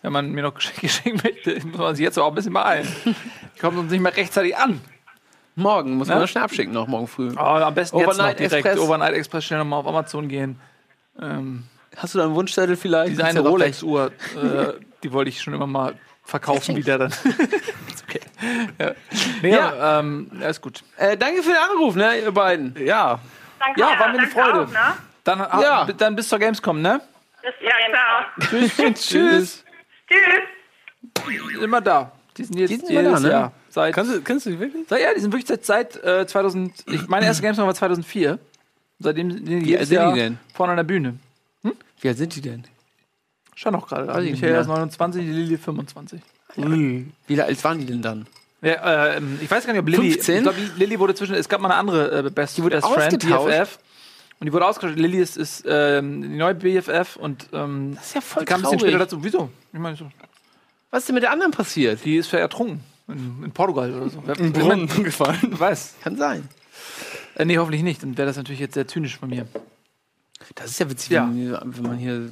Wenn man mir noch Geschenke schenken möchte, muss man sich jetzt auch ein bisschen beeilen. Ich komme uns nicht mehr rechtzeitig an. Morgen muss Ne? man das schnell abschicken, noch morgen früh. Oh, am besten jetzt noch Overnight direkt Express. Overnight Express schnell nochmal auf Amazon gehen. Ähm, Hast du da einen Wunschzettel vielleicht? diese Ist eine Rolex-Uhr, äh, die wollte ich schon immer mal verkaufen wieder dann. ist okay. Ja, nee, Ja. Aber, ähm, ja, ist gut. Äh, danke für den Anruf, ne, ihr beiden. Ja. Danke. Ja, war mir eine Freude. auch, ne? Dann, Ja. dann bis zur Gamescom, ne? Bis Ja, klar. Tschüss. Tschüss. Immer da. Die sind jetzt Die sind immer jedes da, ne? Jahr. Seit, Kannst du, kennst du die wirklich? seit, ja, die sind wirklich seit, seit äh, 2000. Ich, meine erste Gamescom war 2004. Seitdem sind die Wie sind die denn? vorne an der Bühne. Wie alt sind die denn? Schau noch gerade. Also ich Michael ist 29, die Lilly 25. Wie alt waren die denn dann? Ja, ähm, ich weiß gar nicht, ob Lilly. 15? Ich glaube, Lilly wurde zwischen. Es gab mal eine andere äh, Best, Die wurde Best Friend? BFF. Und die wurde ausgetauscht. Lilly ist, ist ähm, die neue BFF und ähm, Das ist ja voll die kam ein bisschen später dazu. Wieso? Ich meine, so, Was ist denn mit der anderen passiert? die ist ertrunken. In, in Portugal oder so. Wer- Brunnen gefallen. weiß. Kann sein. Äh, nee, hoffentlich nicht. Dann wäre das natürlich jetzt sehr zynisch von mir. Das ist ja witzig, Ja. Wenn, wenn man hier.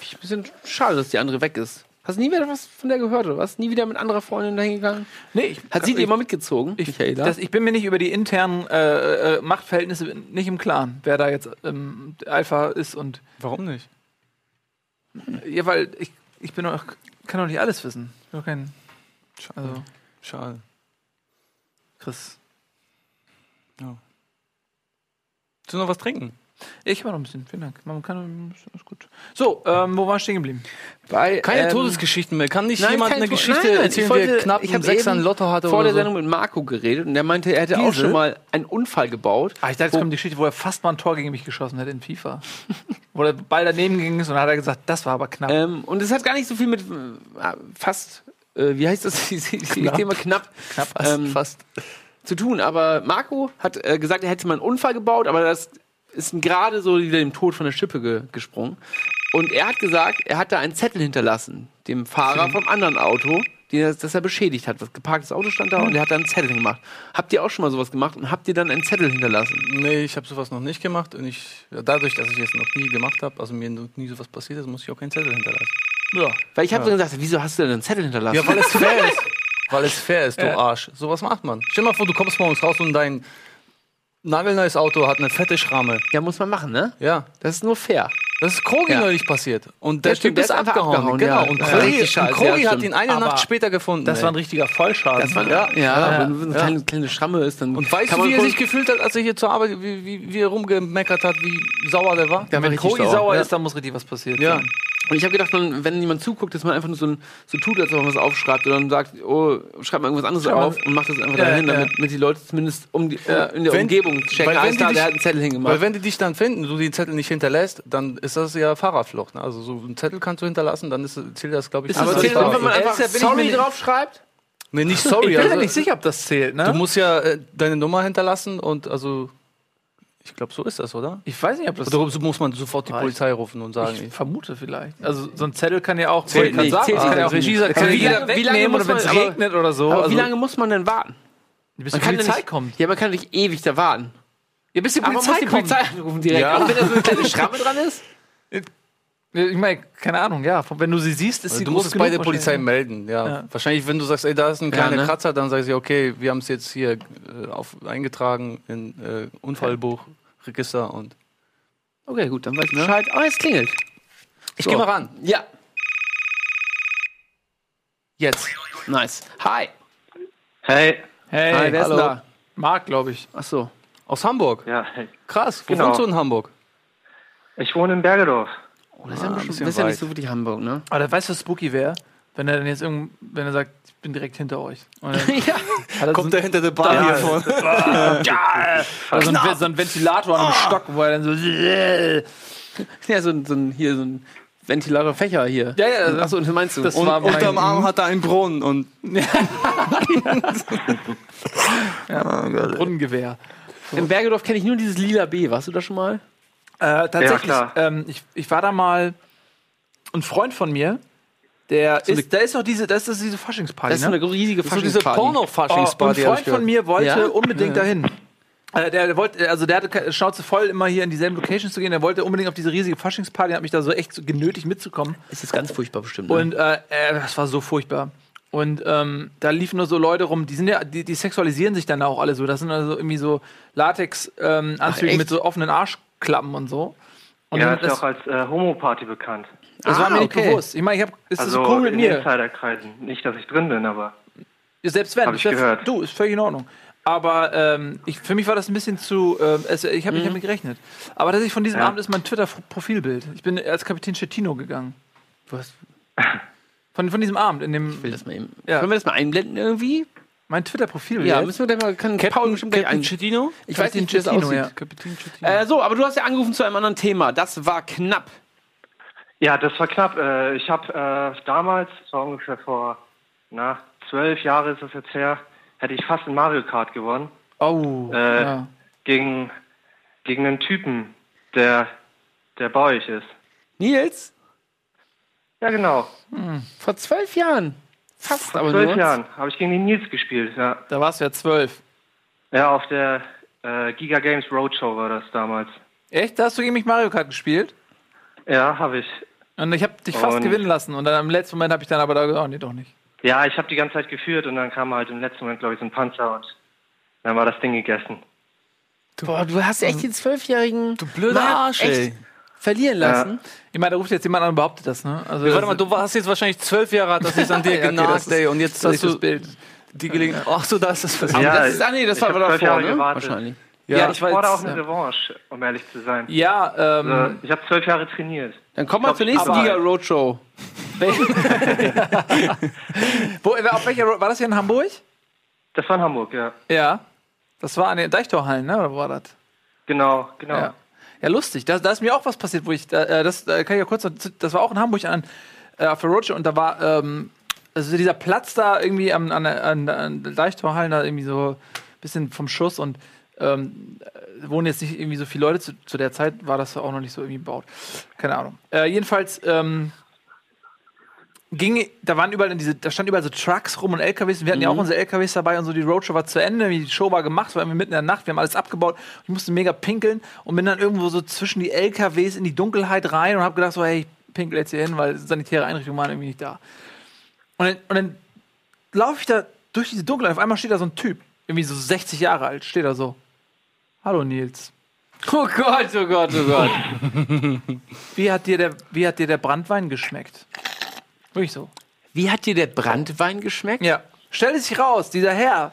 ich ein bisschen schade, dass die andere weg ist. Hast du nie wieder was von der gehört oder was? Nie wieder mit anderer Freundin dahin gegangen? Nee, ich, Hat sie ich, die immer mitgezogen? ich, Michaela? das, ich bin mir nicht über die internen äh, äh, Machtverhältnisse nicht im Klaren, wer da jetzt ähm, Alpha ist und Warum nicht? ja, weil ich, ich bin doch, kann doch nicht alles wissen. Ich kein also Schade. Chris. Willst du noch was trinken? Ich war noch ein bisschen, vielen Dank. Man kann, ist gut. So, ähm, wo war ich stehen geblieben? Bei, Keine ähm, Todesgeschichten mehr. Kann nicht nein, jemand eine Geschichte nein, nein, erzählen, ich wie wollte- er knapp ich einen Sechser ein Lotto hatte vor oder der so? Sendung mit Marco geredet und der meinte, er hätte auch Diese? schon mal einen Unfall gebaut. Ah, ich dachte, jetzt Wo- kommt die Geschichte, wo er fast mal ein Tor gegen mich geschossen hat in FIFA. wo der Ball daneben ging ist und dann hat er gesagt, das war aber knapp. Ähm, und es hat gar nicht so viel mit äh, fast, äh, wie heißt das, dieses Thema knapp, Knapp, ähm, Fast. zu tun. Aber Marco hat äh, gesagt, er hätte mal einen Unfall gebaut, aber das ist gerade so wieder dem Tod von der Schippe ge gesprungen. Und er hat gesagt, er hat da einen Zettel hinterlassen, dem Fahrer vom anderen Auto, die das, das er beschädigt hat. Das geparktes Auto stand da und er hat da einen Zettel gemacht. Habt ihr auch schon mal sowas gemacht und habt ihr dann einen Zettel hinterlassen? Nee, ich habe sowas noch nicht gemacht und ich, ja, dadurch, dass ich es noch nie gemacht habe, also mir noch nie sowas passiert ist, muss ich auch keinen Zettel hinterlassen. ja. Weil ich habe dann gesagt, wieso hast du denn einen Zettel hinterlassen? Ja, weil es fair ist. Weil es fair ist, du Ja. Arsch. Sowas macht man. Stell dir mal vor, du kommst morgens raus und dein Nagelneues Auto hat eine fette Schramme. Ja, muss man machen, ne? Ja. Das ist nur fair. Das ist Krogi Ja. neulich passiert. Und der Ja, stimmt, Typ ist der abgehauen. abgehauen, Genau. ja. Und Ja, Krogi, scheiße, und Krogi ja, hat ihn eine Aber Nacht später gefunden. Das ey. war ein richtiger Vollschaden. Das war, Ja, ja, ja, wenn eine ja. kleine, kleine Schramme ist, dann. Und weißt du, wie er sich gefühlt hat, als er hier zur Arbeit, wie, wie, wie er rumgemeckert hat, wie sauer der war? Der Wenn Koji sauer Ja. ist, dann muss richtig was passieren. Ja. Und ich habe gedacht, man, wenn jemand zuguckt, dass man einfach nur so, ein, so tut, als ob man was aufschreibt oder dann sagt, oh, schreibt mal irgendwas anderes Schreib mal- auf und macht das einfach Ja, dahin, ja. damit, damit die Leute zumindest um die, äh, in der Wenn- Umgebung checken. weil wenn Alles die klar, dich- der hat einen Zettel hingemacht. Weil wenn die dich dann finden, du den Zettel nicht hinterlässt, dann ist das ja Fahrerflucht. Ne? Also so einen Zettel kannst du hinterlassen, dann ist, zählt das, glaube ich, das aber zählt wenn man einfach bin ich mir sorry nicht- drauf schreibt? Nee, nicht Ich sorry. bin mir also, nicht sicher, ob das zählt, ne? Du musst ja äh, deine Nummer hinterlassen und also, ich glaube, so ist das, oder? ich weiß nicht, ob das Oder muss man sofort die Weiß. Polizei rufen und sagen, Ich vermute vielleicht. Also so ein Zettel kann ja auch Zählt kann nicht, sagen, zählt kann ja auch Regie sagt, kann jeder wie lange wegnehmen muss oder wenn es regnet oder so. Aber also, wie lange muss man denn warten? bis die ja Polizei nicht, kommt? Ja, man kann nicht ewig da warten. Ja, bis die Aber man Polizei muss die kommt. Polizei anrufen direkt. Ja. Auch wenn da so eine kleine Schramme dran ist. Ich meine, keine Ahnung, ja. Wenn du sie siehst, ist sie du musst es bei der Polizei melden. Ja. Ja. Wahrscheinlich, wenn du sagst, ey, da ist ein Ja, kleiner ne? Kratzer, dann sagst du, okay, wir haben es jetzt hier äh, auf, eingetragen in äh, Unfallbuch, Register und. Okay, gut, dann weiß ich Bescheid. Oh, es klingelt. Ich So. geh mal ran. Ja, Jetzt. nice. Hi. Hey. Hey, Hi, wer ist hallo. da? Marc, glaube ich. Ach so. Aus Hamburg. Ja, hey. Krass. Wo Genau. wohnst du in Hamburg? Ich wohne in Bergedorf. Oh, das ist ja, Ah, ein schon, bisschen das ist ja weit. nicht so wirklich Hamburg, ne? Aber der weiß, was spooky wäre, wenn er dann jetzt irgend, wenn er sagt, bin direkt hinter euch. Und dann ja. hat er Kommt so, der hinter der Bar Ja. hier vor? oder so, ein, so ein Ventilator an einem Stock, wo er dann so. Ja, so, ein- so ein, hier, so ein Ventilator Fächer hier. Ja, ja, das- Achso, meinst du. das Und war mein- unterm Arm hat er einen Brunnen und Brunnengewehr. In Bergedorf kenne ich nur dieses lila B. Warst du da schon mal? Äh, tatsächlich. klar. ähm, ich, ich war da mal. Ein Freund von mir, der So eine- ist, da ist doch diese, das ist diese Faschingsparty. Das ist so ne? eine riesige so diese Faschingsparty. Oh, und ein Porno-Faschingsparty. Freund von mir wollte Ja? unbedingt dahin. Äh, der, der wollte, also der hatte Schnauze voll, immer hier in dieselben Locations zu gehen. Der wollte unbedingt auf diese riesige Faschingsparty, hat mich da so echt so genötigt mitzukommen. Das ist ganz furchtbar bestimmt. Ne? Und äh, äh, das war so furchtbar. Und ähm, da liefen nur so Leute rum, die sind ja, die, die sexualisieren sich dann auch alle so. Das sind also irgendwie so Latex-Anzüge echt? mit so offenen Arschklappen und so. Und ja, ist ja das, auch als äh, Homo-Party bekannt. Das Ah, war mir nicht okay. bewusst. Ich meine, ich hab, ist Also das cool mit in mir? Insiderkreisen. Nicht, dass ich drin bin, aber Selbst wenn, ich ist gehört. du, ist völlig in Ordnung. Aber ähm, ich, für mich war das ein bisschen zu. Ähm, es, ich habe nicht damit gerechnet. Aber tatsächlich von diesem Ja. Abend ist mein Twitter-Profilbild. Ich bin als Kapitän Schettino gegangen. Was? Von, von diesem Abend in dem. Ich will das mal eben. Ja. Können wir das mal einblenden irgendwie? Mein Twitter-Profilbild. Ja, müssen wir gleich mal. Kann Paul bestimmt gleich ein. Chettino? Ich weiß nicht, wie das aussieht. ja. Kapitän Chettino. Äh, so, aber du hast ja angerufen zu einem anderen Thema. Das war knapp. Ja, das war knapp. Äh, ich habe äh, damals, das war ungefähr vor na, zwölf Jahren ist das jetzt her, hätte ich fast in Mario Kart gewonnen. Oh. Äh, ja. gegen, gegen einen Typen, der, der bei euch ist. Nils? Ja, genau. Vor zwölf Jahren. Fast, Vor aber zwölf. Jahren habe ich gegen den Nils gespielt. Ja, Da warst du ja zwölf. ja auf der äh, Giga Games Roadshow war das damals. Echt? Da hast du gegen mich Mario Kart gespielt? Ja, habe ich. Und ich habe dich fast Und- gewinnen lassen. Und dann im letzten Moment habe ich dann aber da gesagt, oh, nee, doch nicht. Ja, ich habe die ganze Zeit geführt und dann kam halt im letzten Moment, glaube ich, so ein Panzer und dann war das Ding gegessen. Boah, du hast echt den Zwölfjährigen Du blöder Arsch, echt verlieren lassen. Ich meine, da ruft jetzt jemand an und behauptet das, ne? Also, Warte mal, du warst jetzt wahrscheinlich zwölf Jahre, hat das jetzt an dir Ja, okay, das genagt, ist- ey. Und jetzt hast ist das du Bild. die Gelegenheit. Ach so, da ist das passiert. Ja, das ist, ah nee, das ich war hab aber zwölf davor, Jahre ne? gewartet. Wahrscheinlich. Ja, ich fordere auch eine Revanche, um ehrlich zu sein. Ja, ähm, Also, ich habe zwölf Jahre trainiert. Dann kommen wir zur nächsten Giga Roadshow. wo, auf welcher, Road- war das hier in Hamburg? Das war in Hamburg, ja. Ja. Das war an den Deichtorhallen, ne? Oder wo war das? Genau, genau. Ja. Ja, lustig. Da, da ist mir auch was passiert, wo ich, da, äh, das äh, kann ich ja kurz, das war auch in Hamburg an, äh, auf der Roadshow und da war, ähm, also dieser Platz da irgendwie am, an, der- an, an der Deichtorhallen, da irgendwie so ein bisschen vom Schuss und ähm, äh, wohnen jetzt nicht irgendwie so viele Leute. Zu, zu der Zeit war das auch noch nicht so irgendwie gebaut. Keine Ahnung. Äh, jedenfalls, ähm, ging, da waren überall diese, da standen überall so Trucks rum und LKWs. Wir hatten ja auch unsere LKWs dabei und so. Die Roadshow war zu Ende, die Show war gemacht, war irgendwie mitten in der Nacht. Wir haben alles abgebaut. Ich musste mega pinkeln und bin dann irgendwo so zwischen die LKWs in die Dunkelheit rein und habe gedacht so, hey, ich pinkel jetzt hier hin, weil sanitäre Einrichtungen waren irgendwie nicht da. Und dann, und dann laufe ich da durch diese Dunkelheit. Auf einmal steht da so ein Typ, irgendwie so 60 Jahre alt, steht da so. Hallo Nils. Oh Gott, oh Gott, oh Gott. Wie hat dir der, wie hat dir der Brandwein geschmeckt? Wirklich so. Wie hat dir der Brandwein geschmeckt? Ja. Stellt sich raus, dieser Herr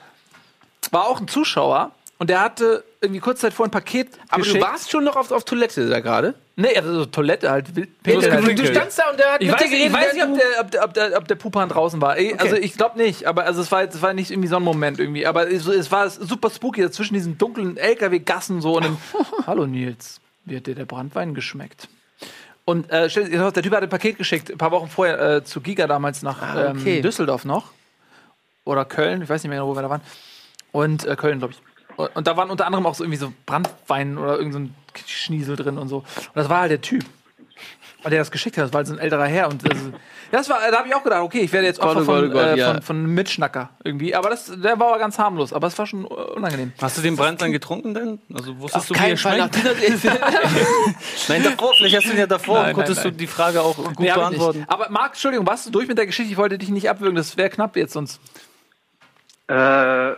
war auch ein Zuschauer und der hatte irgendwie kurz Zeit vor ein Paket Aber geschickt. du warst schon noch auf, auf Toilette da gerade? Nee, also so Toilette halt. Wild- Du, halt. du standst da und der hat Ich mit weiß, nicht, ich geredet. weiß nicht, ob der, ob, der, ob, der, ob der Pupan draußen war. Ey, Also ich glaube nicht, aber also es war, es war nicht irgendwie so ein Moment irgendwie. Aber es, es war super spooky zwischen diesen dunklen LKW-Gassen so und dem, Hallo Nils, wie hat dir der Brandwein geschmeckt? Und äh, stell dir der Typ hat ein Paket geschickt, ein paar Wochen vorher äh, zu Giga damals nach Ah, okay. ähm, Düsseldorf noch. Oder Köln, ich weiß nicht mehr genau, wo wir da waren. Und äh, Köln, glaube ich. Und, da waren unter anderem auch so irgendwie so Brandwein oder irgend so ein Schniesel drin und so. Und das war halt der Typ. Und der das geschickt hat, das war halt so ein älterer Herr. Und das, das war, da habe ich auch gedacht, okay, ich werde jetzt Opfer von, äh, von, von einem Mitschnacker irgendwie. Aber das, der war aber ganz harmlos. Aber es war schon äh, unangenehm. Hast du den Brandwein getrunken denn? Also wusstest du, wie keinen er schmeckt? Nein, davor, vielleicht hast du ihn ja davor Nein, und konntest nein, du die Frage auch gut Nee, beantworten. nicht. Aber Marc, Entschuldigung, warst du durch mit der Geschichte? Ich wollte dich nicht abwürgen, das wäre knapp jetzt sonst. Äh,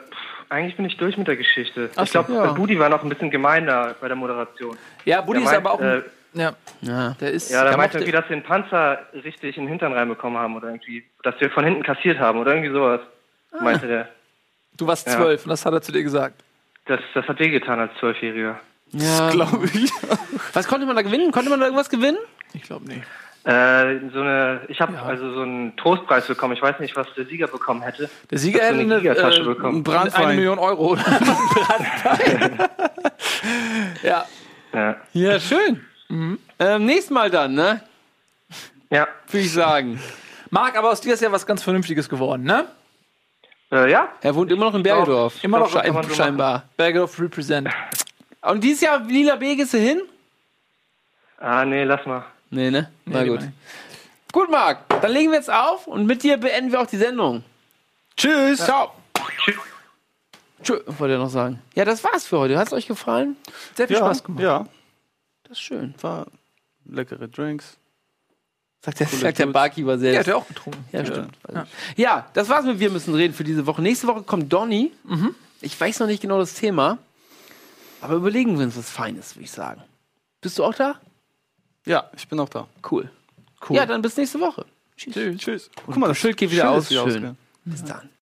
eigentlich bin ich durch mit der Geschichte. Ach ich glaube, ja. Budi war noch ein bisschen gemeiner bei der Moderation. Ja, Buddy Der ist meint, aber auch. ein- äh, ja, Ja. der ist. Ja, da der meinte irgendwie, dass wir den Panzer richtig in den Hintern reinbekommen haben oder irgendwie, dass wir von hinten kassiert haben oder irgendwie sowas. Ah. Meinte der. du warst Ja. zwölf und das hat er zu dir gesagt. Das, das hat wehgetan als Zwölfjähriger. Ja. Glaube ich. Was konnte man da gewinnen? Konnte man da irgendwas gewinnen? Ich glaube nicht. Äh, so eine, ich habe also so einen Trostpreis bekommen. Ich weiß nicht, was der Sieger bekommen hätte. Der Sieger hätte eine eine, Gigatasche äh, bekommen. Ein Brandwein. eine Million Euro. ja. Ja. Ja, schön. Ähm, nächstes Mal dann, ne? Ja. Würde ich sagen. Marc, aber aus dir ist ja was ganz Vernünftiges geworden, ne? Äh, ja. Er wohnt immer noch in Bergedorf. Immer noch Schein, so scheinbar. Bergedorf Represent. Und dieses Jahr Lila B gehst du hin? Ah, nee, lass mal. Nee, ne? Na Nee, gut. lieber Gut, Marc. Dann legen wir jetzt auf und mit dir beenden wir auch die Sendung. Tschüss. Ciao. Tschüss. Wollte er noch sagen. Ja, das war's für heute. Hat es euch gefallen? Sehr viel Ja, Spaß gemacht. ja, Das ist schön. war leckere Drinks. Sagt der, sagt der. Barkeeper Der selbst. hat ja auch getrunken. Ja, stimmt. Ja. das war's mit Wir müssen reden für diese Woche. Nächste Woche kommt Donny. Ich weiß noch nicht genau das Thema, aber überlegen wir uns was Feines, würde ich sagen. Bist du auch da? Ja, ich bin auch da. Cool. cool. Ja, dann bis nächste Woche. Tschüss. Tschüss. Guck mal, das Schild geht wieder Schild aus. wieder Schön. Bis dann.